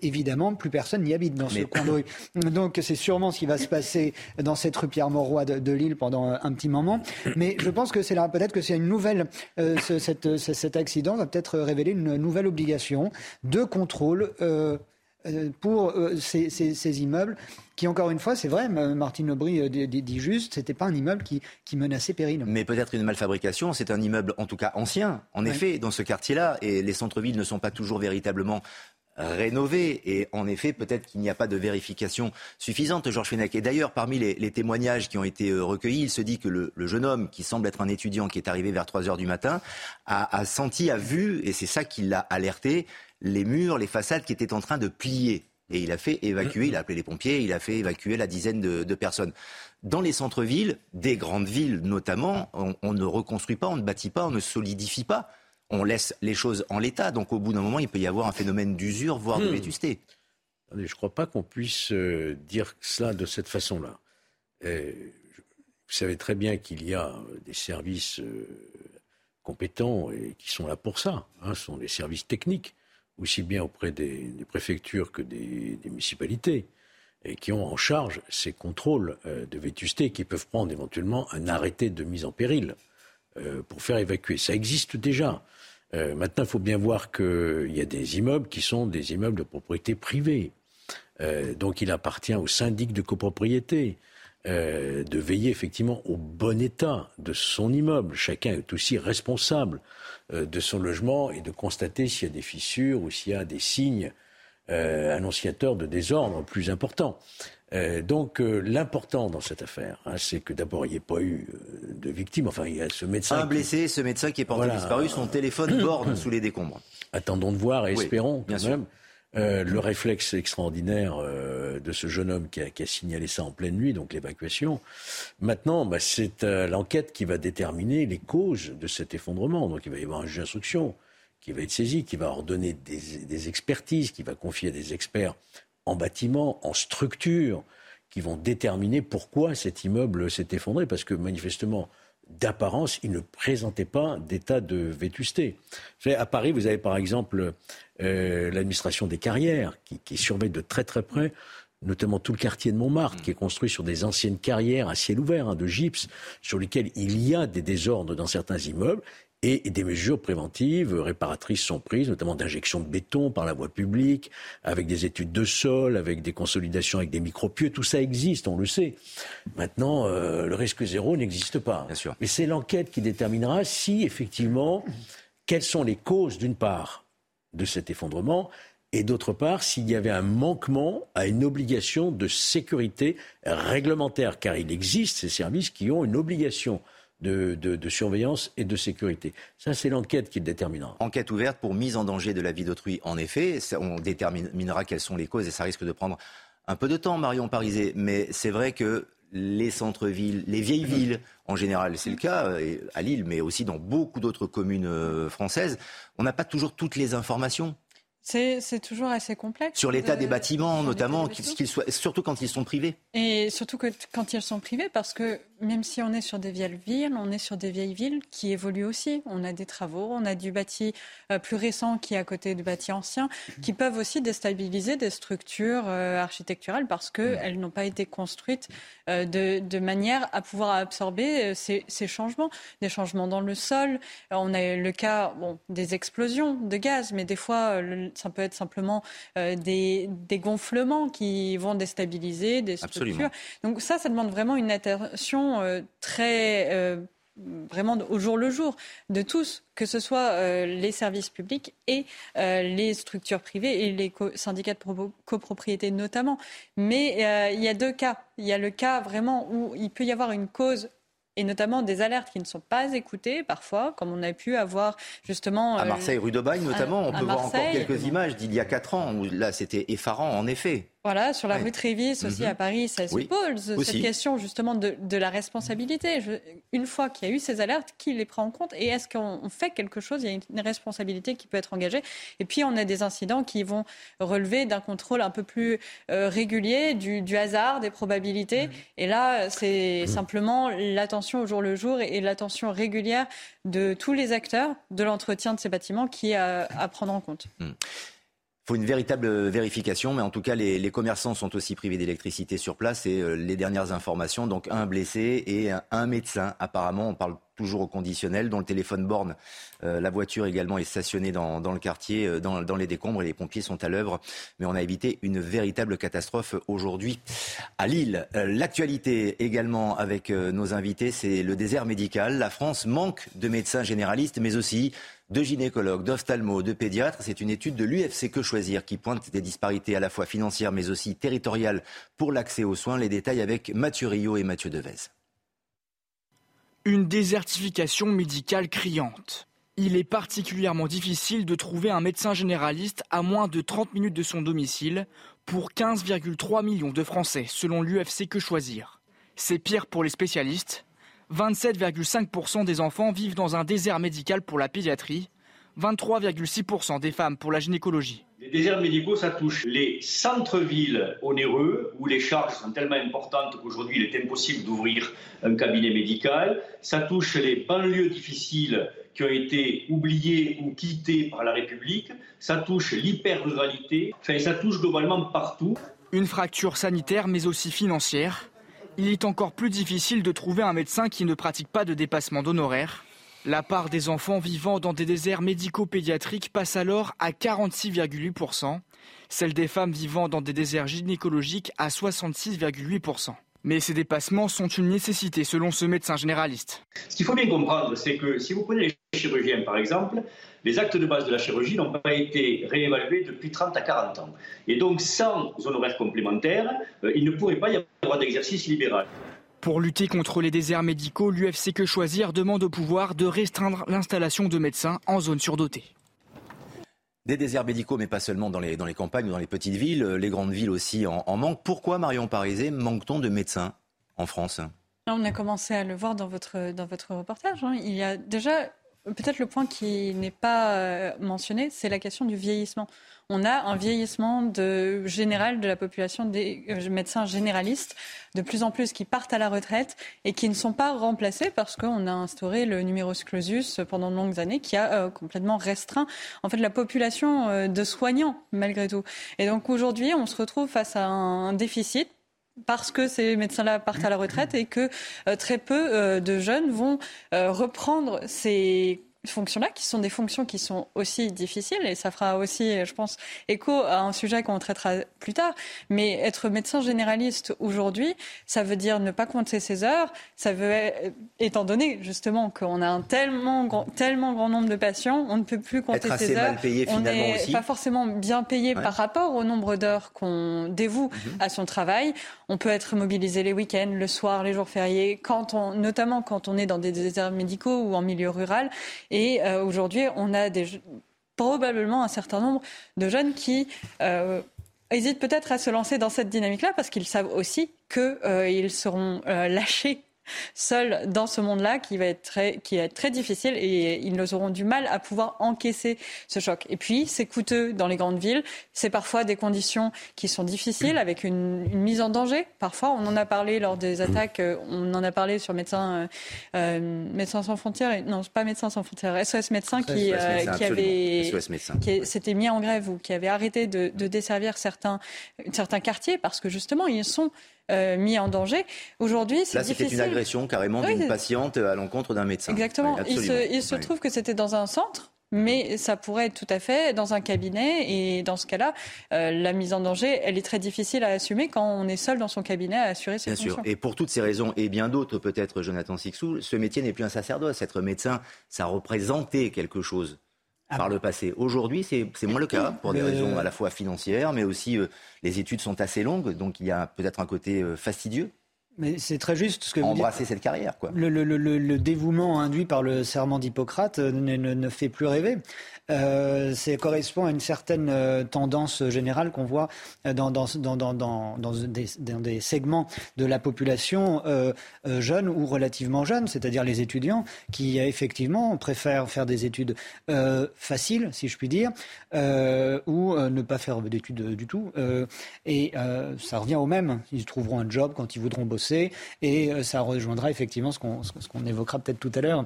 évidemment, plus personne n'y habite dans ce coin de rue. Donc c'est sûrement ce qui va se passer dans cette rue Pierre-Mauroy de, Lille pendant un petit moment. Mais je pense que c'est là, peut-être que c'est une nouvelle, cet accident va peut-être révéler une nouvelle obligation de contrôle. Euh, pour euh, ces, immeubles qui, encore une fois, c'est vrai, Martine Aubry dit, juste, c'était pas un immeuble qui, menaçait péril. Mais peut-être une malfabrication, c'est un immeuble en tout cas ancien, en effet, dans ce quartier-là, et les centres-villes ne sont pas toujours véritablement rénové. Et en effet, peut-être qu'il n'y a pas de vérification suffisante, Georges Fenech. Et d'ailleurs, parmi les, témoignages qui ont été euh, recueillis, il se dit que le, jeune homme, qui semble être un étudiant qui est arrivé vers 3 heures du matin, a, a senti, a vu, et c'est ça qui l'a alerté, les murs, les façades qui étaient en train de plier. Et il a fait évacuer, il a appelé les pompiers, il a fait évacuer la dizaine de, personnes. Dans les centres-villes, des grandes villes notamment, on, ne reconstruit pas, on ne bâtit pas, on ne solidifie pas. On laisse les choses en l'état. Donc au bout d'un moment, il peut y avoir un phénomène d'usure, voire de hmm. vétusté. Je ne crois pas qu'on puisse euh, dire cela de cette façon-là. Vous savez très bien qu'il y a des services euh, compétents et qui sont là pour ça. Hein, ce sont des services techniques aussi bien auprès des, préfectures que des, municipalités, et qui ont en charge ces contrôles euh, de vétusté qui peuvent prendre éventuellement un arrêté de mise en péril euh, pour faire évacuer. Ça existe déjà. Euh, maintenant, il faut bien voir qu'il y a des immeubles qui sont des immeubles de propriété privée. donc il appartient au syndic de copropriété de veiller effectivement au bon état de son immeuble. Chacun est aussi responsable euh, de son logement et de constater s'il y a des fissures ou s'il y a des signes euh, annonciateurs de désordre plus importants. Euh, donc l'important dans cette affaire, hein, c'est que d'abord il n'y ait pas eu de victimes. Enfin, il y a ce médecin. Un blessé, ce médecin qui est porté disparu, son téléphone borde sous les décombres. Attendons de voir et espérons quand même euh, le réflexe extraordinaire euh, de ce jeune homme qui a, signalé ça en pleine nuit, donc l'évacuation. Maintenant, bah, c'est euh, l'enquête qui va déterminer les causes de cet effondrement. Donc il va y avoir un juge d'instruction qui va être saisi, qui va ordonner des, expertises, qui va confier à des experts en bâtiment, en structure, qui vont déterminer pourquoi cet immeuble s'est effondré. Parce que manifestement, d'apparence, il ne présentait pas d'état de vétusté. À Paris, vous avez par exemple euh, l'administration des carrières qui, surveille de très très près notamment tout le quartier de Montmartre, qui est construit sur des anciennes carrières à ciel ouvert, hein, de gypse, sur lesquelles il y a des désordres dans certains immeubles, et des mesures préventives réparatrices sont prises, notamment d'injection de béton par la voie publique, avec des études de sol, avec des consolidations avec des micropieux. Tout ça existe, on le sait. Maintenant, euh, le risque zéro n'existe pas. Bien sûr. Mais c'est l'enquête qui déterminera si, effectivement, quelles sont les causes, d'une part, de cet effondrement, et d'autre part, s'il y avait un manquement à une obligation de sécurité réglementaire, car il existe ces services qui ont une obligation de, surveillance et de sécurité. Ça, c'est l'enquête qui le déterminera. Enquête ouverte pour mise en danger de la vie d'autrui, en effet. on déterminera quelles sont les causes et ça risque de prendre un peu de temps, Marion Parisé. Mais c'est vrai que les centres-villes, les vieilles villes, en général, c'est le cas euh, à Lille, mais aussi dans beaucoup d'autres communes euh, françaises, on n'a pas toujours toutes les informations. C'est toujours assez complexe. Sur l'état des bâtiments, notamment, surtout quand ils sont privés. Et surtout que, quand ils sont privés, parce que même si on est sur des vieilles villes, on est sur des vieilles villes qui évoluent aussi. On a des travaux, on a du bâti euh, plus récent qui est à côté du bâti ancien, qui peuvent aussi déstabiliser des structures euh, architecturales parce qu'elles n'ont pas été construites euh, de, manière à pouvoir absorber ces, changements. Des changements dans le sol. On a le cas bon, des explosions de gaz, mais des fois, ça peut être simplement euh, des, gonflements qui vont déstabiliser des structures. Donc ça, ça demande vraiment une attention euh, très euh, vraiment au jour le jour de tous, que ce soit les services publics et les structures privées et les syndicats de copropriété notamment. Mais il y a deux cas. Il y a le cas vraiment où il peut y avoir une cause et notamment des alertes qui ne sont pas écoutées parfois, comme on a pu avoir justement... À euh, Marseille, rue de Bagne notamment, on peut voir encore quelques images d'il y a quatre ans, où là c'était effarant en effet. Voilà, sur la rue Trévis aussi mhm. à Paris, ça se pose cette question justement de, de la responsabilité. une fois qu'il y a eu ces alertes, qui les prend en compte et est-ce qu'on fait quelque chose Il y a une responsabilité qui peut être engagée. Et puis on a des incidents qui vont relever d'un contrôle un peu plus euh, régulier, du, du, hasard, des probabilités. Mhm. Et là, c'est mhm. simplement l'attention au jour le jour et, l'attention régulière de tous les acteurs de l'entretien de ces bâtiments qui est à, prendre en compte faut une véritable vérification, mais en tout cas, les, commerçants sont aussi privés d'électricité sur place et euh, les dernières informations, donc un blessé et un, médecin. Apparemment, on parle toujours au conditionnel, dont le téléphone borne. Euh, la voiture également est stationnée dans, le quartier, euh, dans, dans, les décombres, et les pompiers sont à l'œuvre. Mais on a évité une véritable catastrophe aujourd'hui à Lille. L'actualité également avec nos invités, c'est le désert médical. La France manque de médecins généralistes, mais aussi de gynécologues, d'ophtalmos, de pédiatres. C'est une étude de l'UFC Que Choisir qui pointe des disparités à la fois financières mais aussi territoriales pour l'accès aux soins. Les détails avec Mathieu Rio et Mathieu Devez. Une désertification médicale criante. Il est particulièrement difficile de trouver un médecin généraliste à moins de 30 minutes de son domicile pour 15,3 millions de Français, selon l'UFC Que Choisir. C'est pire pour les spécialistes. 27,5% des enfants vivent dans un désert médical pour la pédiatrie, 23,6% des femmes pour la gynécologie. Les déserts médicaux, ça touche les centres-villes onéreux, où les charges sont tellement importantes qu'aujourd'hui il est impossible d'ouvrir un cabinet médical. Ça touche les banlieues difficiles qui ont été oubliées ou quittées par la République. Ça touche l'hyper-ruralité. Enfin, ça touche globalement partout. Une fracture sanitaire, mais aussi financière. Il est encore plus difficile de trouver un médecin qui ne pratique pas de dépassement d'honoraires. La part des enfants vivant dans des déserts médico-pédiatriques passe alors à 46,8%, celle des femmes vivant dans des déserts gynécologiques à 66,8%. Mais ces dépassements sont une nécessité selon ce médecin généraliste. Ce qu'il faut bien comprendre, c'est que si vous prenez les chirurgiens par exemple, les actes de base de la chirurgie n'ont pas été réévalués depuis 30 à 40 ans. Et donc sans honoraires complémentaires, euh, il ne pourrait pas y avoir d'exercice libéral. Pour lutter contre les déserts médicaux, l'UFC Que Choisir demande au pouvoir de restreindre l'installation de médecins en zone surdotée. Des déserts médicaux, mais pas seulement dans les, dans les campagnes ou dans les petites villes, les grandes villes aussi en, en manquent. Pourquoi, Marion Parisé, manque-t-on de médecins en France? On a commencé à le voir dans votre, dans votre reportage. Hein. Il y a déjà peut-être le point qui n'est pas euh, mentionné, c'est la question du vieillissement on a un vieillissement de, général de la population des euh, médecins généralistes, de plus en plus qui partent à la retraite et qui ne sont pas remplacés parce qu'on a instauré le numerus clausus pendant de longues années qui a euh, complètement restreint en fait la population de soignants malgré tout. Et donc aujourd'hui, on se retrouve face à un déficit parce que ces médecins-là partent à la retraite et que très peu de jeunes vont reprendre ces fonctions-là, qui sont des fonctions qui sont aussi difficiles, et ça fera aussi, je pense, écho à un sujet qu'on traitera plus tard. Mais être médecin généraliste aujourd'hui, ça veut dire ne pas compter ses heures, ça veut, étant donné justement qu'on a un tellement grand, tellement grand nombre de patients, on ne peut plus compter ses heures. on n'est pas forcément bien payé par rapport au nombre d'heures qu'on dévoue mhm. à son travail. On peut être mobilisé les week-ends, le soir, les jours fériés, quand on, notamment quand on est dans des déserts médicaux ou en milieu rural. Et euh, aujourd'hui, on a probablement un certain nombre de jeunes qui euh, hésitent peut-être à se lancer dans cette dynamique-là parce qu'ils savent aussi qu'ils euh, seront lâchés seuls dans ce monde-là qui va être très, qui est très difficile et ils auront du mal à pouvoir encaisser ce choc. Et puis, c'est coûteux dans les grandes villes. C'est parfois des conditions qui sont difficiles avec une, mise en danger. Parfois, on en a parlé lors des attaques, euh, on en a parlé sur Médecins, euh, euh, médecins sans frontières, non, pas Médecins sans frontières, SOS Médecins qui, qui avait, qui s'était mis en grève ou qui avait arrêté de, de desservir certains, certains quartiers parce que justement, ils sont euh, mis en danger. Aujourd'hui, c'est Là, c'était une agression carrément d'une patiente à l'encontre d'un médecin. Exactement. il se, il se trouve que c'était dans un centre mais ça pourrait être tout à fait dans un cabinet. Et dans ce cas-là, euh, la mise en danger, elle est très difficile à assumer quand on est seul dans son cabinet à assurer ses bien fonctions. Sûr. Et pour toutes ces raisons, et bien d'autres peut-être, Jonathan Sixou, ce métier n'est plus un sacerdoce. Être médecin, ça représentait quelque chose ah par le passé. Aujourd'hui, c'est moins le cas, pour des raisons à la fois financières, mais aussi euh, les études sont assez longues, donc il y a peut-être un côté euh, fastidieux. Mais c'est très juste ce que vous Embrasser cette carrière, quoi. Le, le, le, le, dévouement induit par le serment d'Hippocrate euh, ne, ne, ne, fait plus rêver. Euh, correspond à une certaine euh, tendance générale qu'on voit euh, dans, dans, dans, des, dans, des, segments de la population euh, jeune ou relativement jeune, c'est-à-dire les étudiants qui effectivement préfèrent faire des études faciles, si je puis dire, ou ne pas faire d'études du tout. et ça revient au même. Ils trouveront un job quand ils voudront bosser et ça rejoindra effectivement ce qu'on qu'on évoquera peut-être tout à l'heure.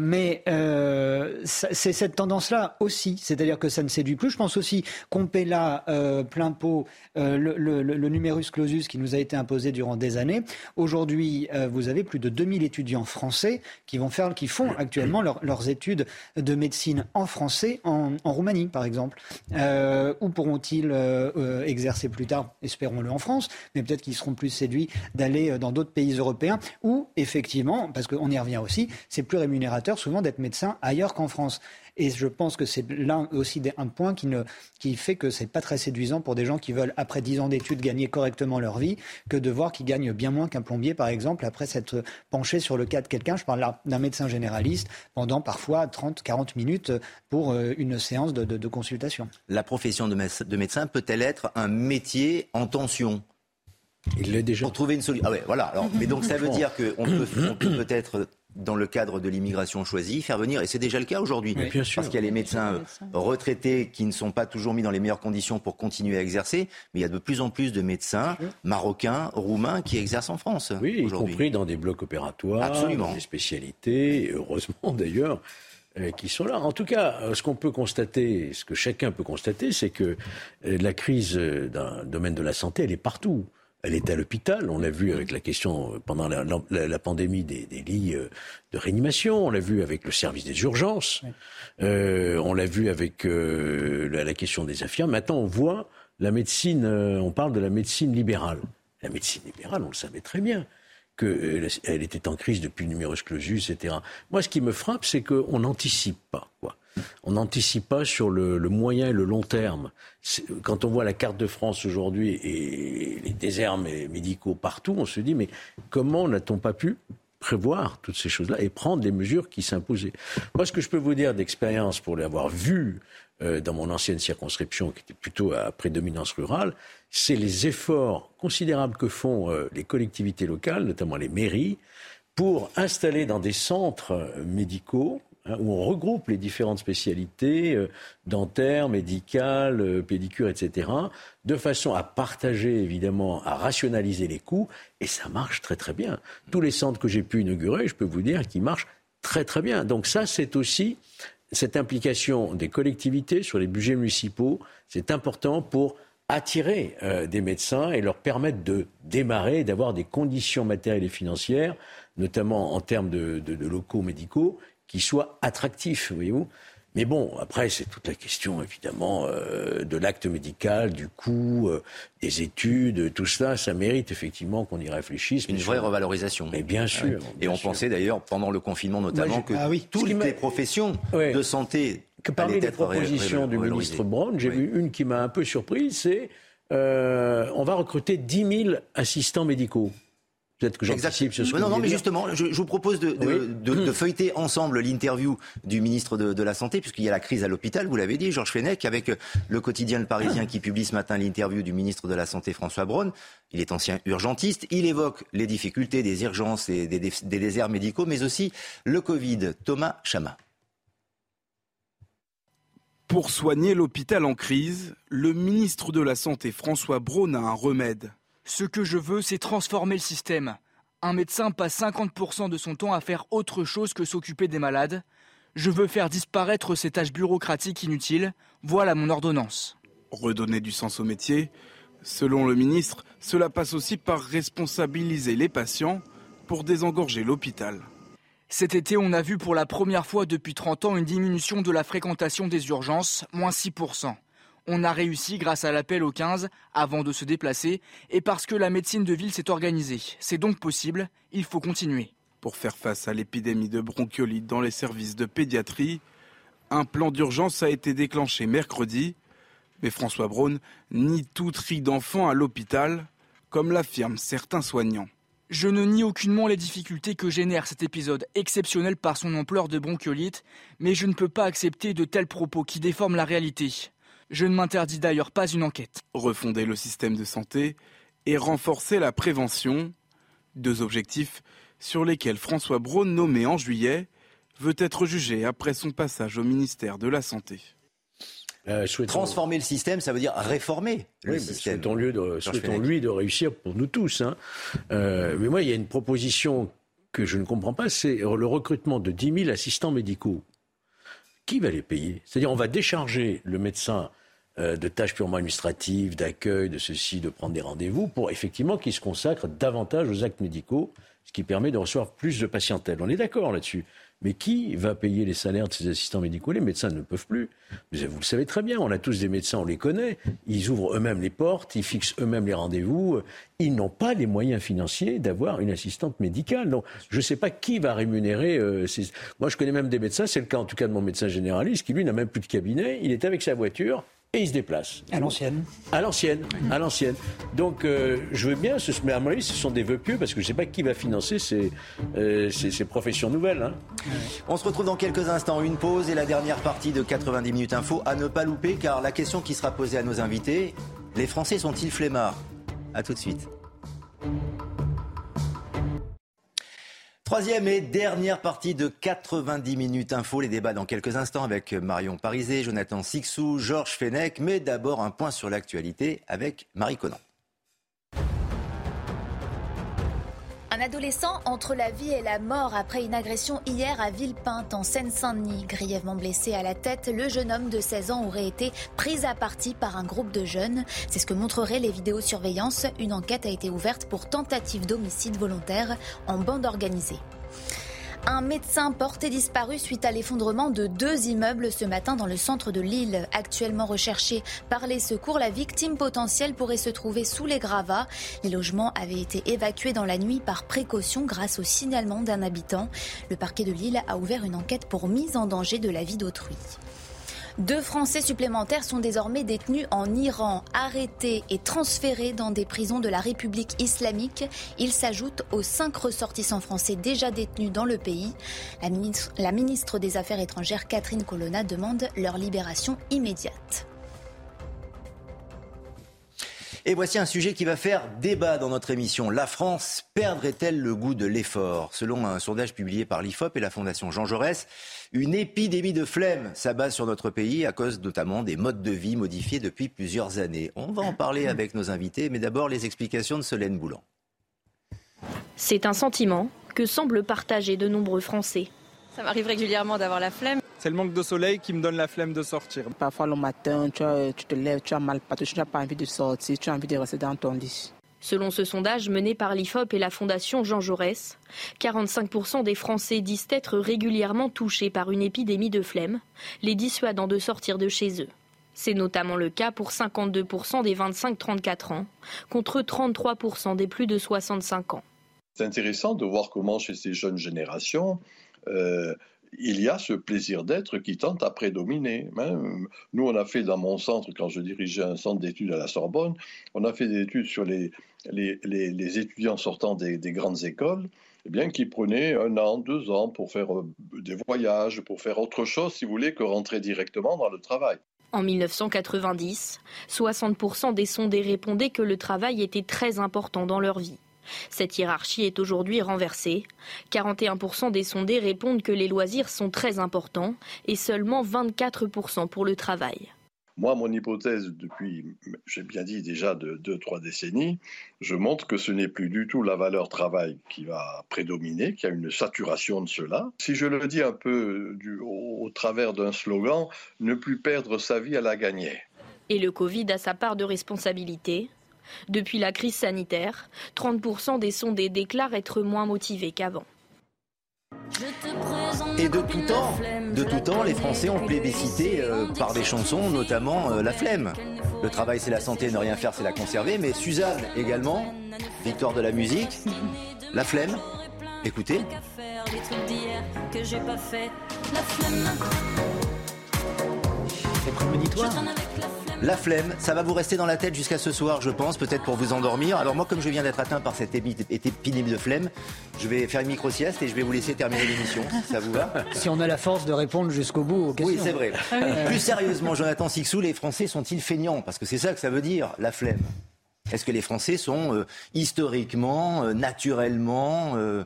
mais c'est cette tendance cela aussi, c'est-à-dire que ça ne séduit plus. Je pense aussi qu'on paie là euh, plein pot euh, le, numerus clausus qui nous a été imposé durant des années. Aujourd'hui, euh, vous avez plus de 2000 étudiants français qui vont faire, qui font actuellement leurs études de médecine en français en, Roumanie, par exemple. où pourront-ils exercer plus tard? Espérons-le en France, mais peut-être qu'ils seront plus séduits d'aller dans d'autres pays européens où, effectivement, parce qu'on y revient aussi, c'est plus rémunérateur souvent d'être médecin ailleurs qu'en France. Et je pense que c'est là aussi un point qui, ne, qui fait que c'est pas très séduisant pour des gens qui veulent, après 10 ans d'études, gagner correctement leur vie, que de voir qu'ils gagnent bien moins qu'un plombier, par exemple, après s'être penché sur le cas de quelqu'un. Je parle là d'un médecin généraliste pendant parfois 30, 40 minutes pour euh, une séance de, consultation. La profession de, médecin peut-elle être un métier en tension? Il l'est déjà. Pour trouver une solution. Ah ouais, voilà. Alors, mais donc ça veut dire qu'on peut, peut peut-être dans le cadre de l'immigration choisie, faire venir, et c'est déjà le cas aujourd'hui, parce qu'il y a les médecins retraités qui ne sont pas toujours mis dans les meilleures conditions pour continuer à exercer, mais il y a de plus en plus de médecins marocains, roumains qui exercent en France. Oui, y compris dans des blocs opératoires, Absolument. des spécialités, heureusement d'ailleurs euh, qui sont là. En tout cas, euh, ce qu'on peut constater, ce que chacun peut constater, c'est que euh, la crise d'un domaine de la santé, elle est partout. Elle est à l'hôpital. On l'a vu avec la question euh, pendant la, pandémie des, lits euh, de réanimation. On l'a vu avec le service des urgences. Euh, on l'a vu avec la, question des infirmiers. Maintenant, on voit la médecine. on parle de la médecine libérale. La médecine libérale, on le savait très bien qu'elle elle était en crise depuis le numerus clausus, etc. Moi, ce qui me frappe, c'est qu'on n'anticipe pas. Quoi on n'anticipe pas sur le, moyen et le long terme. Quand on voit la carte de France aujourd'hui et les déserts médicaux partout, on se dit mais comment n'a-t-on pas pu prévoir toutes ces choses-là et prendre les mesures qui s'imposaient? Moi, ce que je peux vous dire d'expérience pour l'avoir vu euh, dans mon ancienne circonscription, qui était plutôt à prédominance rurale, c'est les efforts considérables que font euh, les collectivités locales, notamment les mairies, pour installer dans des centres médicaux Hein, où on regroupe les différentes spécialités euh, dentaires, médicales, euh, pédicures, etc., de façon à partager, évidemment, à rationaliser les coûts, et ça marche très très bien. Tous les centres que j'ai pu inaugurer, je peux vous dire qu'ils marchent très très bien. Donc ça, c'est aussi cette implication des collectivités sur les budgets municipaux, c'est important pour attirer euh, des médecins et leur permettre de démarrer, d'avoir des conditions matérielles et financières, notamment en termes de locaux médicaux, qui soit attractif, voyez-vous. Mais bon, après, c'est toute la question, évidemment, euh, de l'acte médical, du coût, euh, des études, tout cela, ça mérite effectivement qu'on y réfléchisse. Une vraie revalorisation. Mais bien sûr. Et on pensait d'ailleurs, pendant le confinement notamment, que ah toutes les professions de santé. Que parmi les propositions du ministre Brown, j'ai vu une qui m'a un peu surprise, c'est euh, on va recruter 10 000 assistants médicaux. Peut-être que j'anticipe ce Non, non, mais justement, je, vous propose de, de, feuilleter ensemble l'interview du ministre de, la Santé, puisqu'il y a la crise à l'hôpital, vous l'avez dit, Georges Fenech, avec le quotidien Le Parisien qui publie ce matin l'interview du ministre de la Santé, François Braun. Il est ancien urgentiste. Il évoque les difficultés des urgences et des, des déserts médicaux, mais aussi le Covid. Thomas Chama. Pour soigner l'hôpital en crise, le ministre de la Santé, François Braun, a un remède ce que je veux, c'est transformer le système. Un médecin passe 50% de son temps à faire autre chose que s'occuper des malades. Je veux faire disparaître ces tâches bureaucratiques inutiles. Voilà mon ordonnance. Redonner du sens au métier. Selon le ministre, cela passe aussi par responsabiliser les patients pour désengorger l'hôpital. Cet été, on a vu pour la première fois depuis 30 ans une diminution de la fréquentation des urgences, moins 6%. On a réussi grâce à l'appel au 15 avant de se déplacer et parce que la médecine de ville s'est organisée. C'est donc possible, il faut continuer. Pour faire face à l'épidémie de bronchiolite dans les services de pédiatrie, un plan d'urgence a été déclenché mercredi. Mais François Braun nie tout tri d'enfants à l'hôpital, comme l'affirment certains soignants. Je ne nie aucunement les difficultés que génère cet épisode exceptionnel par son ampleur de bronchiolite, mais je ne peux pas accepter de tels propos qui déforment la réalité. Je ne m'interdis d'ailleurs pas une enquête. Refonder le système de santé et renforcer la prévention, deux objectifs sur lesquels François Braun, nommé en juillet, veut être jugé après son passage au ministère de la Santé. Euh, Transformer le système, ça veut dire réformer le système. Souhaitons-lui de, lui de réussir pour nous tous. Hein. Euh, mais moi, il y a une proposition que je ne comprends pas, c'est le recrutement de 10 000 assistants médicaux. Qui va les payer? C'est-à-dire, on va décharger le médecin euh, de tâches purement administratives, d'accueil, de ceci, de prendre des rendez-vous, pour effectivement qu'il se consacre davantage aux actes médicaux, ce qui permet de recevoir plus de patientèle. On est d'accord là-dessus. Mais qui va payer les salaires de ces assistants médicaux? Les médecins ne peuvent plus. Vous le savez très bien, on a tous des médecins, on les connaît. Ils ouvrent eux-mêmes les portes, ils fixent eux-mêmes les rendez-vous. Ils n'ont pas les moyens financiers d'avoir une assistante médicale. Donc, je ne sais pas qui va rémunérer euh, ces... Moi, je connais même des médecins, c'est le cas en tout cas de mon médecin généraliste, qui lui n'a même plus de cabinet. Il est avec sa voiture, et il se déplace. À l'ancienne À l'ancienne, à l'ancienne. Donc euh, je veux bien, mais à mon avis, ce sont des vœux pieux parce que je ne sais pas qui va financer ces, euh, ces, professions nouvelles. Hein. On se retrouve dans quelques instants, une pause et la dernière partie de 90 minutes info à ne pas louper car la question qui sera posée à nos invités, les Français sont-ils flemmards? A tout de suite. Troisième et dernière partie de 90 minutes info. Les débats dans quelques instants avec Marion Parizet, Jonathan Sixou, Georges Fenech. Mais d'abord un point sur l'actualité avec Marie Conan. Un adolescent entre la vie et la mort après une agression hier à Villepinte en Seine-Saint-Denis. Grièvement blessé à la tête, le jeune homme de 16 ans aurait été pris à partie par un groupe de jeunes. C'est ce que montreraient les vidéosurveillances. Une enquête a été ouverte pour tentative d'homicide volontaire en bande organisée. Un médecin porté disparu suite à l'effondrement de deux immeubles ce matin dans le centre de Lille. Actuellement recherché par les secours, la victime potentielle pourrait se trouver sous les gravats. Les logements avaient été évacués dans la nuit par précaution grâce au signalement d'un habitant. Le parquet de Lille a ouvert une enquête pour mise en danger de la vie d'autrui. Deux Français supplémentaires sont désormais détenus en Iran, arrêtés et transférés dans des prisons de la République islamique. Ils s'ajoutent aux cinq ressortissants français déjà détenus dans le pays. La ministre, des Affaires étrangères, Catherine Colonna, demande leur libération immédiate. Et voici un sujet qui va faire débat dans notre émission. La France perdrait-elle le goût de l'effort? Selon un sondage publié par l'IFOP et la Fondation Jean Jaurès, une épidémie de flemme s'abat sur notre pays à cause notamment des modes de vie modifiés depuis plusieurs années. On va en parler avec nos invités, mais d'abord les explications de Solène Boulan. C'est un sentiment que semblent partager de nombreux Français. Ça m'arrive régulièrement d'avoir la flemme. C'est le manque de soleil qui me donne la flemme de sortir. Parfois le matin, tu, te lèves, tu as mal partout, tu n'as pas envie de sortir, tu as envie de rester dans ton lit. Selon ce sondage mené par l'IFOP et la Fondation Jean Jaurès, 45% des Français disent être régulièrement touchés par une épidémie de flemme, les dissuadant de sortir de chez eux. C'est notamment le cas pour 52% des 25-34 ans, contre 33% des plus de 65 ans. C'est intéressant de voir comment chez ces jeunes générations, euh, il y a ce plaisir d'être qui tente à prédominer. Hein. Nous, on a fait dans mon centre, quand je dirigeais un centre d'études à la Sorbonne, on a fait des études sur les, les, étudiants sortant des, grandes écoles, eh bien, qui prenaient un an, deux ans pour faire euh, des voyages, pour faire autre chose, si vous voulez, que rentrer directement dans le travail. En 1990, 60% des sondés répondaient que le travail était très important dans leur vie. Cette hiérarchie est aujourd'hui renversée. 41% des sondés répondent que les loisirs sont très importants et seulement 24% pour le travail. Moi, mon hypothèse depuis, j'ai bien dit déjà de deux, trois décennies, je montre que ce n'est plus du tout la valeur travail qui va prédominer, qu'il y a une saturation de cela. Si je le dis un peu au travers d'un slogan, ne plus perdre sa vie à la gagner. Et le Covid a sa part de responsabilité. Depuis la crise sanitaire, 30% des sondés déclarent être moins motivés qu'avant. Et de tout temps, de tout temps, les Français ont plébiscité euh, par des chansons, notamment euh, La Flemme. Le travail c'est la santé, ne rien faire c'est la conserver, mais Suzanne également, victoire de la musique, La Flemme. Écoutez. C'est prémonitoire. La flemme, ça va vous rester dans la tête jusqu'à ce soir, je pense, peut-être pour vous endormir. Alors moi, comme je viens d'être atteint par cette épidémie de flemme, je vais faire une micro-sieste et je vais vous laisser terminer l'émission, si ça vous va. Si on a la force de répondre jusqu'au bout aux questions. Oui, c'est vrai. Ah Plus sérieusement, Jonathan Sixou, les Français sont-ils feignants? Parce que c'est ça que ça veut dire, la flemme. Est-ce que les Français sont euh, historiquement, euh, naturellement euh,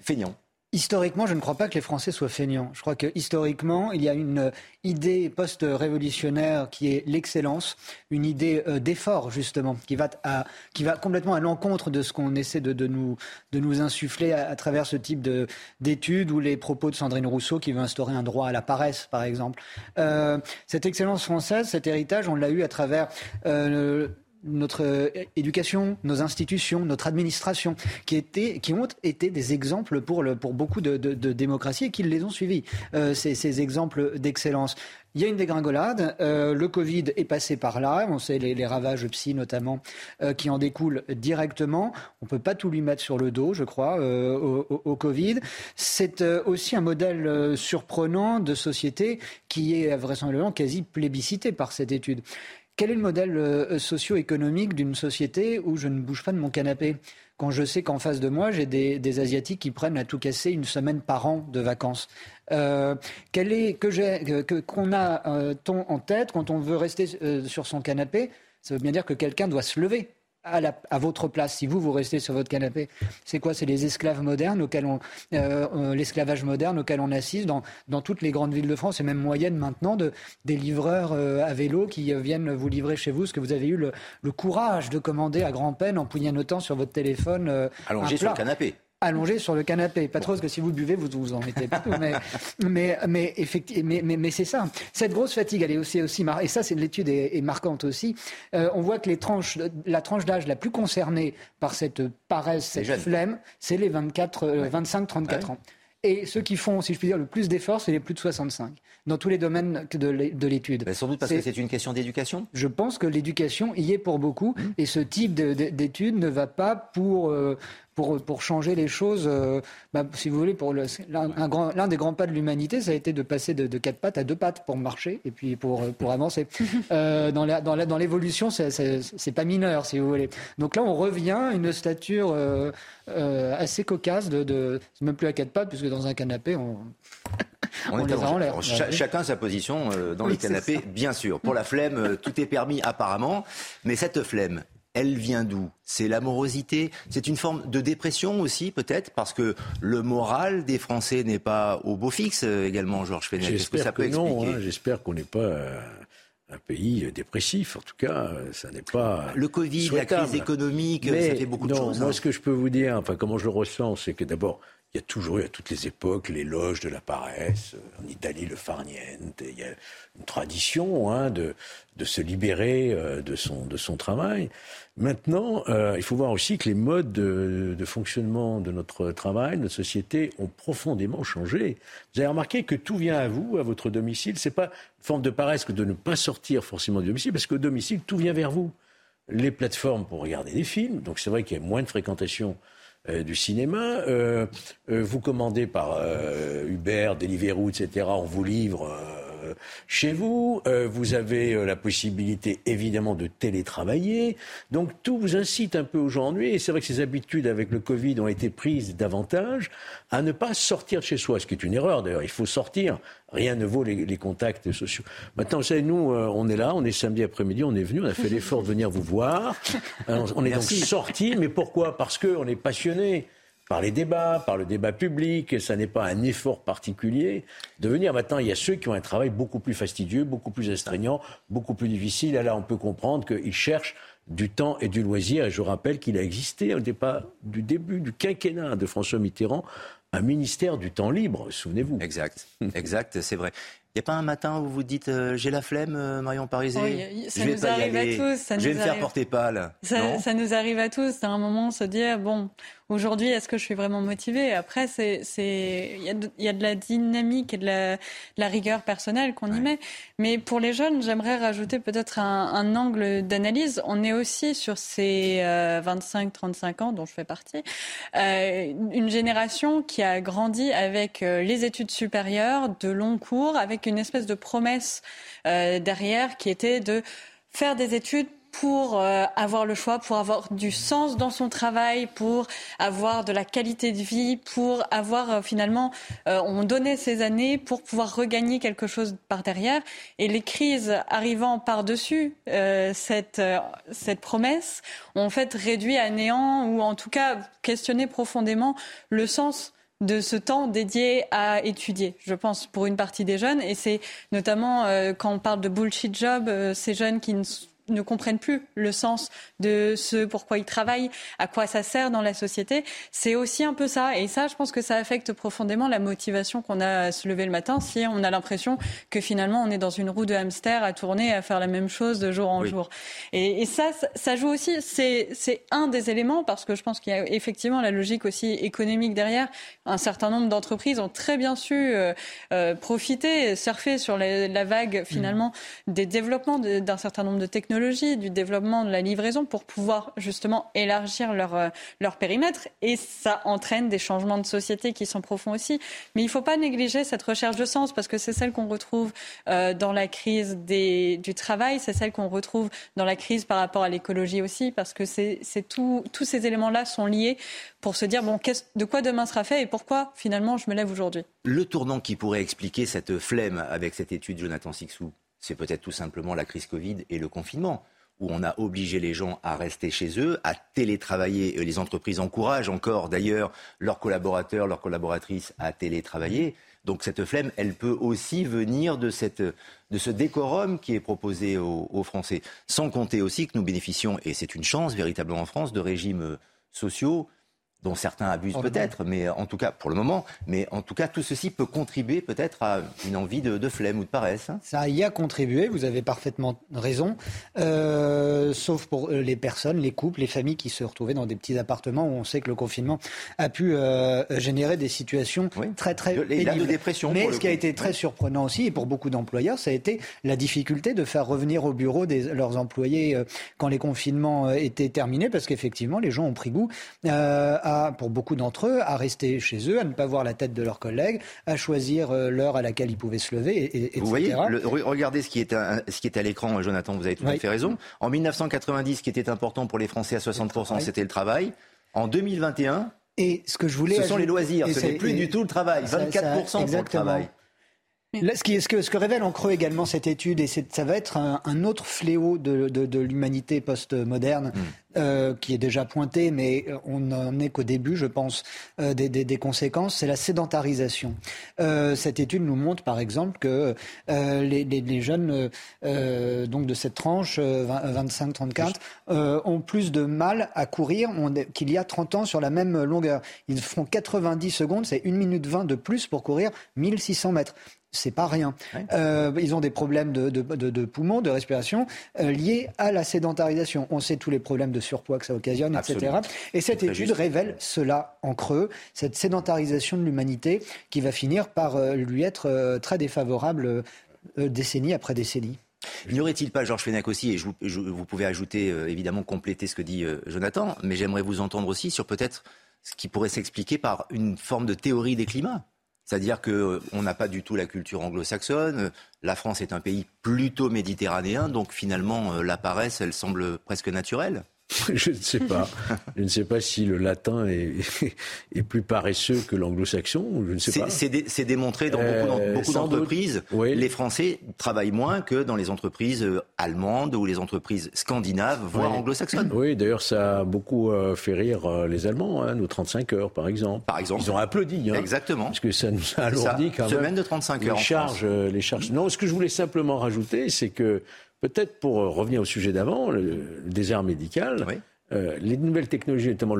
feignants? Historiquement, je ne crois pas que les Français soient feignants. Je crois que historiquement, il y a une idée post-révolutionnaire qui est l'excellence, une idée euh, d'effort justement, qui va, à, qui va complètement à l'encontre de ce qu'on essaie de, de, nous, de nous insuffler à, travers ce type d'études ou les propos de Sandrine Rousseau qui veut instaurer un droit à la paresse, par exemple. Euh, cette excellence française, cet héritage, on l'a eu à travers euh, notre euh, éducation, nos institutions, notre administration, qui, étaient, qui ont été des exemples pour, le, pour beaucoup de, de, démocraties et qui les ont suivis, euh, ces, ces, exemples d'excellence. Il y a une dégringolade. Euh, le Covid est passé par là. On sait les, les ravages psy notamment euh, qui en découlent directement. On peut pas tout lui mettre sur le dos, je crois, euh, au, au, Covid. C'est euh, aussi un modèle euh, surprenant de société qui est vraisemblablement quasi plébiscité par cette étude. Quel est le modèle euh, socio-économique d'une société où je ne bouge pas de mon canapé? Quand je sais qu'en face de moi, j'ai des, des, Asiatiques qui prennent à tout casser une semaine par an de vacances. Euh, quel est, que qu'on a euh, en tête quand on veut rester euh, sur son canapé? Ça veut bien dire que quelqu'un doit se lever à, votre place, si vous, vous restez sur votre canapé. C'est quoi? C'est les esclaves modernes auxquels on, euh, euh, l'esclavage moderne auquel on assiste dans, dans, toutes les grandes villes de France et même moyennes maintenant, de, des livreurs euh, à vélo qui viennent vous livrer chez vous ce que vous avez eu le, le courage de commander à grand-peine en poignanotant sur votre téléphone. Allongé sur le canapé allongé sur le canapé. Pas trop, parce que si vous buvez, vous vous en mettez partout. mais, mais, mais, effectivement, mais, mais, mais c'est ça. Cette grosse fatigue, elle est aussi, aussi mar... et ça, c'est l'étude est, est, marquante aussi. Euh, on voit que les tranches, la tranche d'âge la plus concernée par cette paresse, cette flemme, c'est les 24, euh, 25-34 ouais. ans. Et ceux qui font, si je puis dire, le plus d'efforts, c'est les plus de 65, dans tous les domaines de l'étude. Ben, sans doute parce que c'est une question d'éducation Je pense que l'éducation y est pour beaucoup, mmh. et ce type d'études ne va pas pour euh, pour, pour changer les choses. Euh, bah, si vous voulez, pour l'un des grands pas de l'humanité, ça a été de passer de, de, quatre pattes à deux pattes pour marcher et puis pour, pour avancer. euh, dans l'évolution, dans c'est pas mineur, si vous voulez. Donc là, on revient à une stature euh, euh, assez cocasse de, de même plus à quatre pattes, puisque dans un canapé, on on, on les a en l'air. Ch chacun sa position euh, dans oui, le canapé, bien sûr. Pour la flemme, euh, tout est permis apparemment, mais cette flemme, elle vient d'où? C'est l'amorosité? C'est une forme de dépression aussi, peut-être, parce que le moral des Français n'est pas au beau fixe euh, également, Georges Fenech. J'espère que, ça peut que non. Hein, J'espère qu'on n'est pas un pays dépressif. En tout cas, ça n'est pas. Le Covid, la crise économique, Mais ça fait beaucoup non, de choses. Moi, hein. ce que je peux vous dire, enfin, comment je le ressens, c'est que d'abord, il y a toujours eu à toutes les époques l'éloge de la paresse. En Italie, le farniente. Il y a une tradition hein, de, de se libérer euh, de, son, de son travail. Maintenant, euh, il faut voir aussi que les modes de, de, fonctionnement de notre travail, de notre société, ont profondément changé. Vous avez remarqué que tout vient à vous, à votre domicile. C'est pas une forme de paresse que de ne pas sortir forcément du domicile, parce qu'au domicile, tout vient vers vous. Les plateformes pour regarder des films, donc c'est vrai qu'il y a moins de fréquentation euh, du cinéma. Euh, euh, vous commandez par euh, Uber, Deliveroo, etc. On vous livre euh, chez vous. vous avez la possibilité, évidemment, de télétravailler. Donc tout vous incite un peu aujourd'hui. Et c'est vrai que ces habitudes avec le Covid ont été prises davantage à ne pas sortir de chez soi, ce qui est une erreur d'ailleurs. Il faut sortir. Rien ne vaut les, les contacts sociaux. Maintenant, vous savez, nous, euh, on est là, on est samedi après-midi, on est venu, on a fait l'effort de venir vous voir. Alors, on est Merci. donc sorti, mais pourquoi? Parce qu'on est passionné par les débats, par le débat public, ça n'est pas un effort particulier de venir. Maintenant, il y a ceux qui ont un travail beaucoup plus fastidieux, beaucoup plus astreignant, beaucoup plus difficile. Et là, on peut comprendre qu'ils cherchent du temps et du loisir. Et je rappelle qu'il a existé au départ du début du quinquennat de François Mitterrand un ministère du temps libre, souvenez-vous. Exact, exact, c'est vrai. Il n'y a pas un matin où vous dites euh, j'ai la flemme, euh, Marion Parisé oui, Ça je vais nous pas arrive y à tous. Ça je vais nous me arrive... faire porter pâle. Ça, ça, nous arrive à tous. À un moment, se dire bon, aujourd'hui, est-ce que je suis vraiment motivée? Après, c'est, c'est, il y a, de, il y a de la dynamique et de la, de la rigueur personnelle qu'on ouais. y met. Mais pour les jeunes, j'aimerais rajouter peut-être un, un angle d'analyse. On est aussi sur ces euh, 25-35 ans dont je fais partie, euh, une génération qui a grandi avec euh, les études supérieures, de longs cours, avec une espèce de promesse euh, derrière qui était de faire des études pour euh, avoir le choix, pour avoir du sens dans son travail, pour avoir de la qualité de vie, pour avoir euh, finalement, euh, on donnait ces années pour pouvoir regagner quelque chose par derrière. Et les crises arrivant par-dessus euh, cette, cette promesse ont en fait réduit à néant ou en tout cas questionné profondément le sens de ce temps dédié à étudier, je pense, pour une partie des jeunes. Et c'est notamment euh, quand on parle de bullshit job, euh, ces jeunes qui ne ne comprennent plus le sens de ce pourquoi ils travaillent, à quoi ça sert dans la société. C'est aussi un peu ça. Et ça, je pense que ça affecte profondément la motivation qu'on a à se lever le matin si on a l'impression que finalement on est dans une roue de hamster à tourner, à faire la même chose de jour en jour. Et, ça, ça joue aussi. C'est un des éléments parce que je pense qu'il y a effectivement la logique aussi économique derrière. Un certain nombre d'entreprises ont très bien su euh, euh, profiter, surfer sur la, la vague finalement mmh. des développements d'un certain nombre de technologies du développement de la livraison pour pouvoir justement élargir leur, euh, leur périmètre. Et ça entraîne des changements de société qui sont profonds aussi. Mais il ne faut pas négliger cette recherche de sens parce que c'est celle qu'on retrouve euh, dans la crise du travail, c'est celle qu'on retrouve dans la crise par rapport à l'écologie aussi, parce que c'est, tous ces éléments-là sont liés pour se dire bon, de quoi demain sera fait et pourquoi finalement je me lève aujourd'hui? Le tournant qui pourrait expliquer cette flemme avec cette étude Jonathan Sixou, c'est peut-être tout simplement la crise Covid et le confinement où on a obligé les gens à rester chez eux, à télétravailler. Les entreprises encouragent encore d'ailleurs leurs collaborateurs, leurs collaboratrices à télétravailler. Donc cette flemme, elle peut aussi venir de, cette, de ce décorum qui est proposé aux, aux, Français. Sans compter aussi que nous bénéficions, et c'est une chance véritablement en France, de régimes sociaux dont certains abusent peut-être, mais en tout cas, pour le moment, mais en tout cas, tout ceci peut contribuer peut-être à une envie de, flemme ou de paresse. Hein. Ça y a contribué, vous avez parfaitement raison, euh, sauf pour euh, les personnes, les couples, les familles qui se retrouvaient dans des petits appartements où on sait que le confinement a pu euh, générer des situations très très de, de dépression. Mais ce qui a été très surprenant aussi, et pour beaucoup d'employeurs, ça a été la difficulté de faire revenir au bureau des, leurs employés quand les confinements étaient terminés, parce qu'effectivement, les gens ont pris goût à pour beaucoup d'entre eux, à rester chez eux, à ne pas voir la tête de leurs collègues, à choisir euh, l'heure à laquelle ils pouvaient se lever, et, etc. Vous voyez, regardez ce qui est à, ce qui est à l'écran, Jonathan, vous avez tout à fait raison. En 1990, ce qui était important pour les Français à 60%, c'était le travail. En 2021, et ce que je voulais, ce sont les loisirs, ce n'est plus du tout le travail. 24% pour le travail. Ce, qui, ce, que, ce, que, révèle en creux également cette étude, et ça va être un, autre fléau de, de, de l'humanité post-moderne, mm. Euh, qui est déjà pointé, mais on n'en est qu'au début, je pense, euh, des, des, des, conséquences, c'est la sédentarisation. Euh, cette étude nous montre, par exemple, que euh, les, les, les, jeunes donc de cette tranche 25-34 ont plus de mal à courir qu'il y a 30 ans sur la même longueur. Ils font 90 secondes, c'est 1 minute 20 de plus pour courir 1600 mètres c'est pas rien. Euh, ils ont des problèmes de, de, de, de poumons, de respiration euh, liés à la sédentarisation. On sait tous les problèmes de surpoids que ça occasionne, etc. Et cette étude révèle cela en creux, cette sédentarisation de l'humanité qui va finir par euh, lui être très défavorable décennie après décennie. N'y aurait-il pas, Georges Fenech aussi, et je, vous pouvez ajouter, évidemment, compléter ce que dit Jonathan, mais j'aimerais vous entendre aussi sur peut-être ce qui pourrait s'expliquer par une forme de théorie des climats. C'est-à-dire qu'on euh, n'a pas du tout la culture anglo-saxonne. La France est un pays plutôt méditerranéen, donc finalement, euh, la paresse, elle semble presque naturelle. Je ne sais pas. Je ne sais pas si le latin est, est plus paresseux que l'anglo-saxon. Je ne sais pas. C'est démontré dans beaucoup, euh, d'entreprises. Les Français travaillent moins que dans les entreprises euh, allemandes ou les entreprises scandinaves, voire anglo-saxonnes. Oui, d'ailleurs, ça a beaucoup euh, fait rire les Allemands, hein, nos 35 heures, par exemple. Par exemple. Ils ont applaudi. Hein, Exactement. Parce que ça nous a alourdi quand même. Semaine de 35 heures. Les charges, les charges. Non, ce que je voulais simplement rajouter, c'est que Peut-être pour euh, revenir au sujet d'avant, le, désert médical, euh, les nouvelles technologies, notamment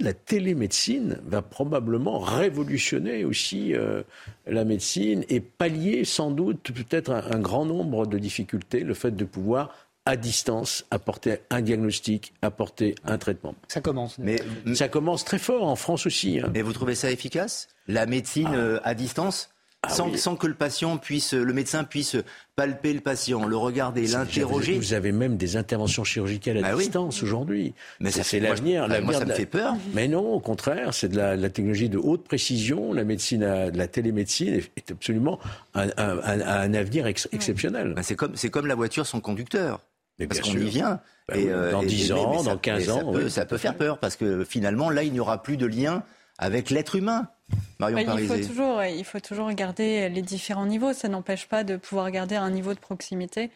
la télémédecine, va probablement révolutionner aussi euh, la médecine et pallier sans doute peut-être un, grand nombre de difficultés, le fait de pouvoir à distance apporter un diagnostic, apporter un traitement. Ça commence. Mais ça commence très fort en France aussi. Hein. Mais vous trouvez ça efficace? La médecine ah. à distance? Ah sans, que le patient puisse, le médecin puisse palper le patient, le regarder, l'interroger. Vous avez même des interventions chirurgicales à bah distance aujourd'hui. Mais ça c'est l'avenir. Moi, ça me fait peur. Mais non, au contraire, c'est de la, technologie de haute précision. La médecine, la télémédecine est, absolument un, avenir exceptionnel. Bah, c'est comme, c'est comme la voiture sans conducteur. Mais parce qu'on y vient. Bah et, euh, dans 10 ans, dans 15 ans. Ça peut, ça peut faire peur parce que finalement, là, il n'y aura plus de lien avec l'être humain. Marion il, faut toujours, il faut toujours regarder les différents niveaux. Ça n'empêche pas de pouvoir garder un niveau de proximité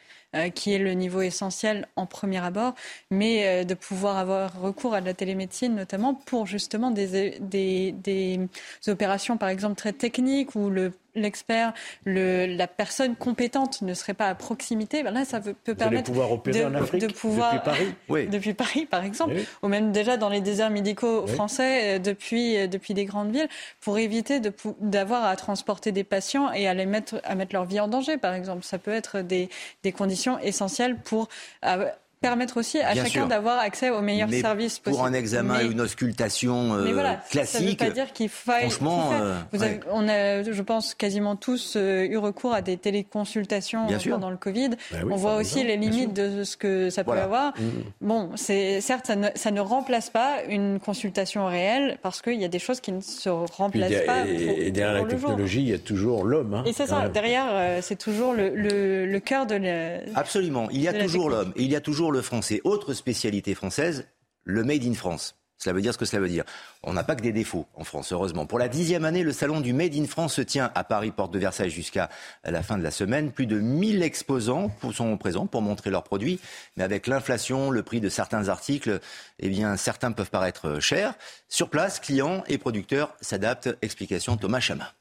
qui est le niveau essentiel en premier abord, mais euh, de pouvoir avoir recours à la télémédecine notamment pour justement des, des, des opérations par exemple très techniques où le l'expert, la personne compétente ne serait pas à proximité, ben là, ça peut, permettre pouvoir opérer de, en Afrique, de pouvoir, depuis Paris, oui. depuis Paris, par exemple, ou même déjà dans les déserts médicaux français, euh, depuis, euh, depuis les grandes villes, pour éviter d'avoir à transporter des patients et à les mettre, à mettre leur vie en danger, par exemple. Ça peut être des, des conditions essentielles pour euh, permettre aussi à chacun d'avoir accès aux meilleurs mais services possibles. Pour un examen et une auscultation euh, classique. Ça ne veut pas dire qu'il faille. Franchement, euh, Vous avez, on a, je pense, quasiment tous euh, eu recours à des téléconsultations pendant le Covid. Bah on voit aussi les limites de ce que ça peut avoir. Mmh. Bon, c'est certes, ça ne, ça ne, remplace pas une consultation réelle parce qu'il y a des choses qui ne se remplacent pas. et, derrière la technologie, il y a toujours l'homme. Hein, et c'est ça. Derrière, c'est toujours le, le, le, cœur de. La, Absolument. Il y a toujours l'homme. Il y a toujours le français. Autre spécialité française, le Made in France. Cela veut dire ce que cela veut dire. On n'a pas que des défauts en France, heureusement. Pour la dixième année, le salon du Made in France se tient à Paris, porte de Versailles, jusqu'à la fin de la semaine. Plus de 1000 exposants sont présents pour montrer leurs produits. Mais avec l'inflation, le prix de certains articles, eh bien, certains peuvent paraître chers. Sur place, clients et producteurs s'adaptent. Explication Thomas Chama.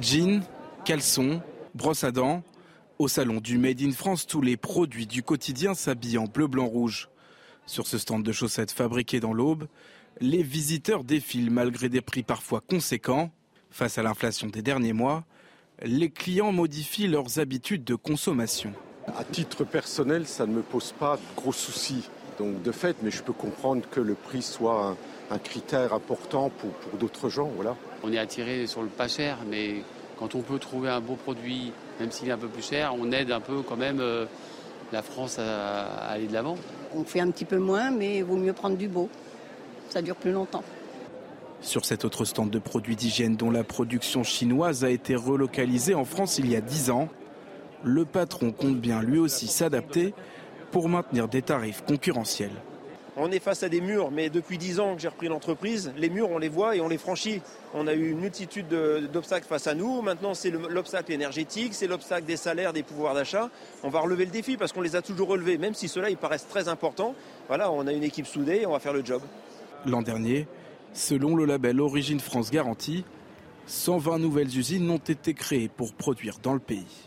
Jeans, caleçons, brosse à dents, au salon du Made in France, tous les produits du quotidien s'habillent en bleu, blanc, rouge. Sur ce stand de chaussettes fabriquées dans l'Aube, les visiteurs défilent malgré des prix parfois conséquents. Face à l'inflation des derniers mois, les clients modifient leurs habitudes de consommation. À titre personnel, ça ne me pose pas de gros soucis. Donc de fait, mais je peux comprendre que le prix soit un, critère important pour, pour d'autres gens. Voilà. On est attiré sur le pas cher, mais quand on peut trouver un beau produit, même s'il est un peu plus cher, on aide un peu quand même euh, la France à, aller de l'avant. On fait un petit peu moins, mais il vaut mieux prendre du beau. Ça dure plus longtemps. Sur cet autre stand de produits d'hygiène dont la production chinoise a été relocalisée en France il y a 10 ans, le patron compte bien lui aussi s'adapter pour maintenir des tarifs concurrentiels. On est face à des murs, mais depuis 10 ans que j'ai repris l'entreprise, les murs, on les voit et on les franchit. On a eu une multitude d'obstacles face à nous. Maintenant, c'est l'obstacle énergétique, c'est l'obstacle des salaires, des pouvoirs d'achat. On va relever le défi parce qu'on les a toujours relevés, même si ceux-là, ils paraissent très importants. Voilà, on a une équipe soudée et on va faire le job. L'an dernier, selon le label Origine France Garantie, 120 nouvelles usines ont été créées pour produire dans le pays.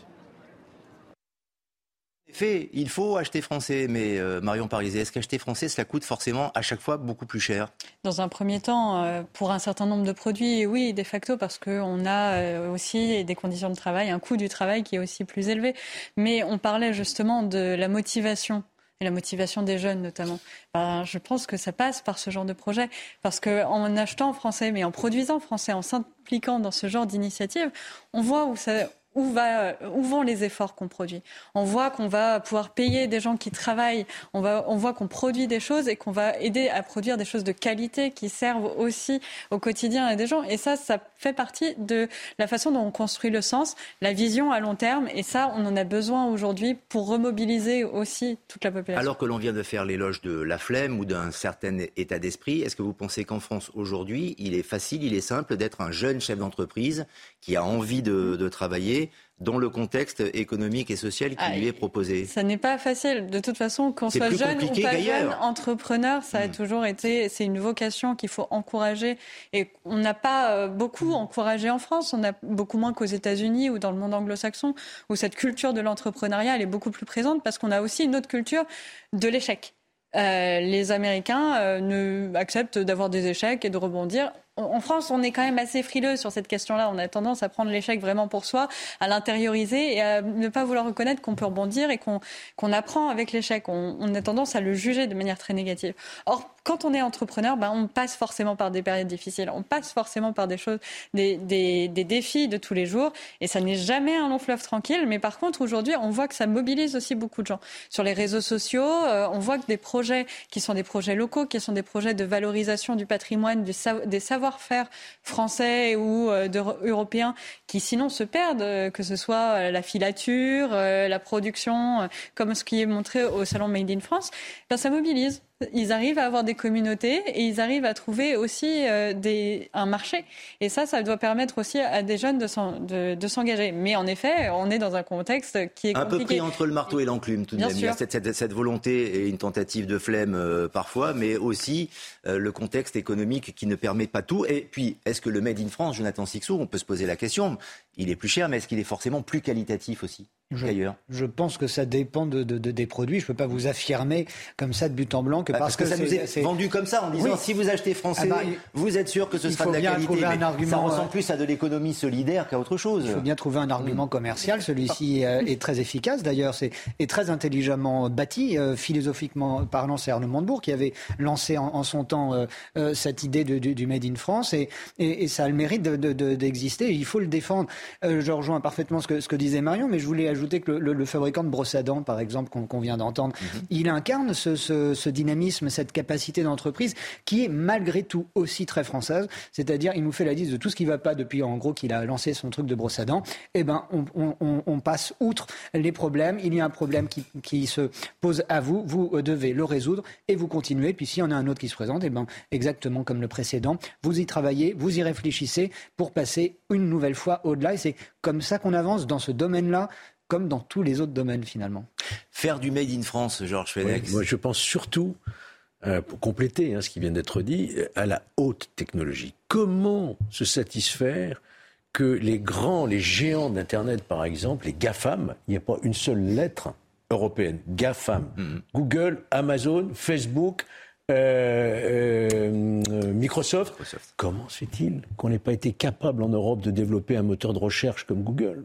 Fait, il faut acheter français, mais euh, Marion Pariset, est-ce qu'acheter français, cela coûte forcément à chaque fois beaucoup plus cher? Dans un premier temps, euh, pour un certain nombre de produits, oui, de facto, parce qu'on a euh, aussi des conditions de travail, un coût du travail qui est aussi plus élevé. Mais on parlait justement de la motivation et la motivation des jeunes notamment. Ben, je pense que ça passe par ce genre de projet, parce qu'en achetant français, mais en produisant français, en s'impliquant dans ce genre d'initiative, on voit où ça, où, vont les efforts qu'on produit. On voit qu'on va pouvoir payer des gens qui travaillent, on, voit qu'on produit des choses et qu'on va aider à produire des choses de qualité qui servent aussi au quotidien des gens. Et ça, ça fait partie de la façon dont on construit le sens, la vision à long terme. Et ça, on en a besoin aujourd'hui pour remobiliser aussi toute la population. Alors que l'on vient de faire l'éloge de la flemme ou d'un certain état d'esprit, est-ce que vous pensez qu'en France aujourd'hui, il est facile, il est simple d'être un jeune chef d'entreprise qui a envie de travailler dans le contexte économique et social qui ah, lui est proposé Ça n'est pas facile. De toute façon, qu'on soit jeune ou pas jeune, entrepreneur, ça a hmm. toujours été, c'est une vocation qu'il faut encourager. Et on n'a pas euh, beaucoup encouragé en France. On a beaucoup moins qu'aux États-Unis ou dans le monde anglo-saxon, où cette culture de l'entrepreneuriat, elle est beaucoup plus présente parce qu'on a aussi une autre culture de l'échec. Euh, les Américains euh, ne, acceptent d'avoir des échecs et de rebondir en France, on est quand même assez frileux sur cette question-là. On a tendance à prendre l'échec vraiment pour soi, à l'intérioriser et à ne pas vouloir reconnaître qu'on peut rebondir et qu'on apprend avec l'échec. On, a tendance à le juger de manière très négative. Or, quand on est entrepreneur, ben, on passe forcément par des périodes difficiles. On passe forcément par des choses, des, défis de tous les jours. Et ça n'est jamais un long fleuve tranquille. Mais par contre, aujourd'hui, on voit que ça mobilise aussi beaucoup de gens. Sur les réseaux sociaux, euh, on voit que des projets qui sont des projets locaux, qui sont des projets de valorisation du patrimoine, des savoirs faire français ou euh, européens qui sinon se perdent, euh, que ce soit euh, la filature, la production, comme ce qui est montré au salon Made in France, ben, ça mobilise. Ils arrivent à avoir des communautés et ils arrivent à trouver aussi euh, des, un marché. Et ça, ça doit permettre aussi à des jeunes de, s'engager. Mais en effet, on est dans un contexte qui est un peu pris entre le marteau et l'enclume tout de même. Il y a cette, volonté et une tentative de flemme euh, parfois, mais aussi euh, le contexte économique qui ne permet pas tout. Et puis, est-ce que le Made in France, Jonathan Sixou, on peut se poser la question, il est plus cher, mais est-ce qu'il est forcément plus qualitatif aussi? Je, je, pense que ça dépend de, de, des produits. Je ne peux pas vous affirmer comme ça de but en blanc que bah, parce, que, ça nous est, vendu comme ça en disant si vous achetez français, ah bah, vous êtes sûr que ce sera de la qualité. Un argument, ça ressemble euh, plus à de l'économie solidaire qu'à autre chose. Il faut bien trouver un argument mm. commercial. Celui-ci euh, est très efficace d'ailleurs, c'est est très intelligemment bâti, euh, philosophiquement parlant. C'est Arnaud Montebourg qui avait lancé en, son temps cette idée de, du, Made in France et, et, et, ça a le mérite d'exister. Il faut le défendre. je rejoins parfaitement ce que, ce que disait Marion, mais je voulais ajouter que le, fabricant de brosses à dents, par exemple, qu'on vient d'entendre, mhm. il incarne ce, dynamisme, cette capacité d'entreprise qui est malgré tout aussi très française. C'est-à-dire, il nous fait la liste de tout ce qui ne va pas depuis, en gros, qu'il a lancé son truc de brosse à dents. Eh ben, on, passe outre les problèmes. Il y a un problème qui, se pose à vous. Vous devez le résoudre et vous continuez. Puis s'il y en a un autre qui se présente, eh ben, exactement comme le précédent, vous y travaillez, vous y réfléchissez pour passer une nouvelle fois au-delà. Et c'est comme ça qu'on avance dans ce domaine-là comme dans tous les autres domaines finalement. Faire du Made in France, Georges Félix Moi, je pense surtout, euh, pour compléter hein, ce qui vient d'être dit, à la haute technologie. Comment se satisfaire que les grands, les géants d'Internet, par exemple, les GAFAM, il n'y a pas une seule lettre européenne, GAFAM, mm-hmm. Google, Amazon, Facebook, euh, euh, Microsoft. Comment se fait-il qu'on n'ait pas été capable en Europe de développer un moteur de recherche comme Google?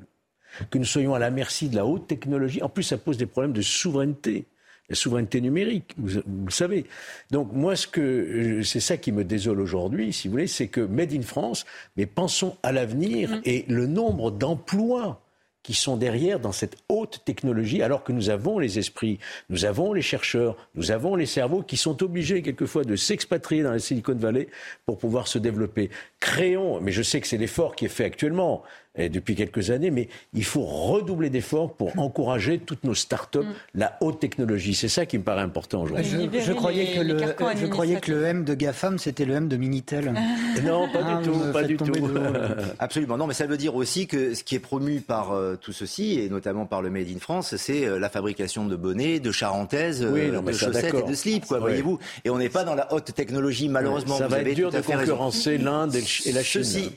Que nous soyons à la merci de la haute technologie. En plus, ça pose des problèmes de souveraineté. La souveraineté numérique, vous, le savez. Donc moi, ce que euh, c'est ça qui me désole aujourd'hui, si vous voulez, c'est que Made in France, mais pensons à l'avenir mmh. et le nombre d'emplois qui sont derrière dans cette haute technologie, alors que nous avons les esprits, nous avons les chercheurs, nous avons les cerveaux qui sont obligés quelquefois de s'expatrier dans la Silicon Valley pour pouvoir se développer. Créons, mais je sais que c'est l'effort qui est fait actuellement, depuis quelques années, mais il faut redoubler d'efforts pour encourager toutes nos start-up, mm. la haute technologie. C'est ça qui me paraît important aujourd'hui. Je, croyais que le, je croyais que le M de GAFAM, c'était le M de Minitel. non, pas du ah, tout, pas du tout. Absolument, non, mais ça veut dire aussi que ce qui est promu par euh, tout ceci, et notamment par le Made in France, c'est euh, la fabrication de bonnets, de charentaises, euh, de chaussettes et de slips, quoi, voyez-vous. Et on n'est pas dans la haute technologie, malheureusement. Ça va être dur de concurrencer l'Inde et la Chine. Ceci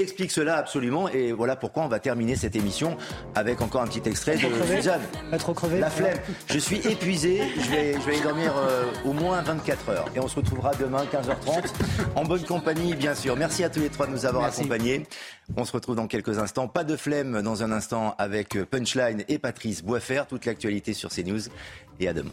explique cela absolument et voilà pourquoi on va terminer cette émission avec encore un petit extrait de Suzanne. La flemme. Je suis épuisé, je vais, je vais y dormir euh, au moins 24 heures et on se retrouvera demain 15h30 en bonne compagnie bien sûr. Merci à tous les trois de nous avoir accompagnés. On se retrouve dans quelques instants. Pas de flemme dans un instant avec Punchline et Patrice Boisfer. Toute l'actualité sur CNews et à demain.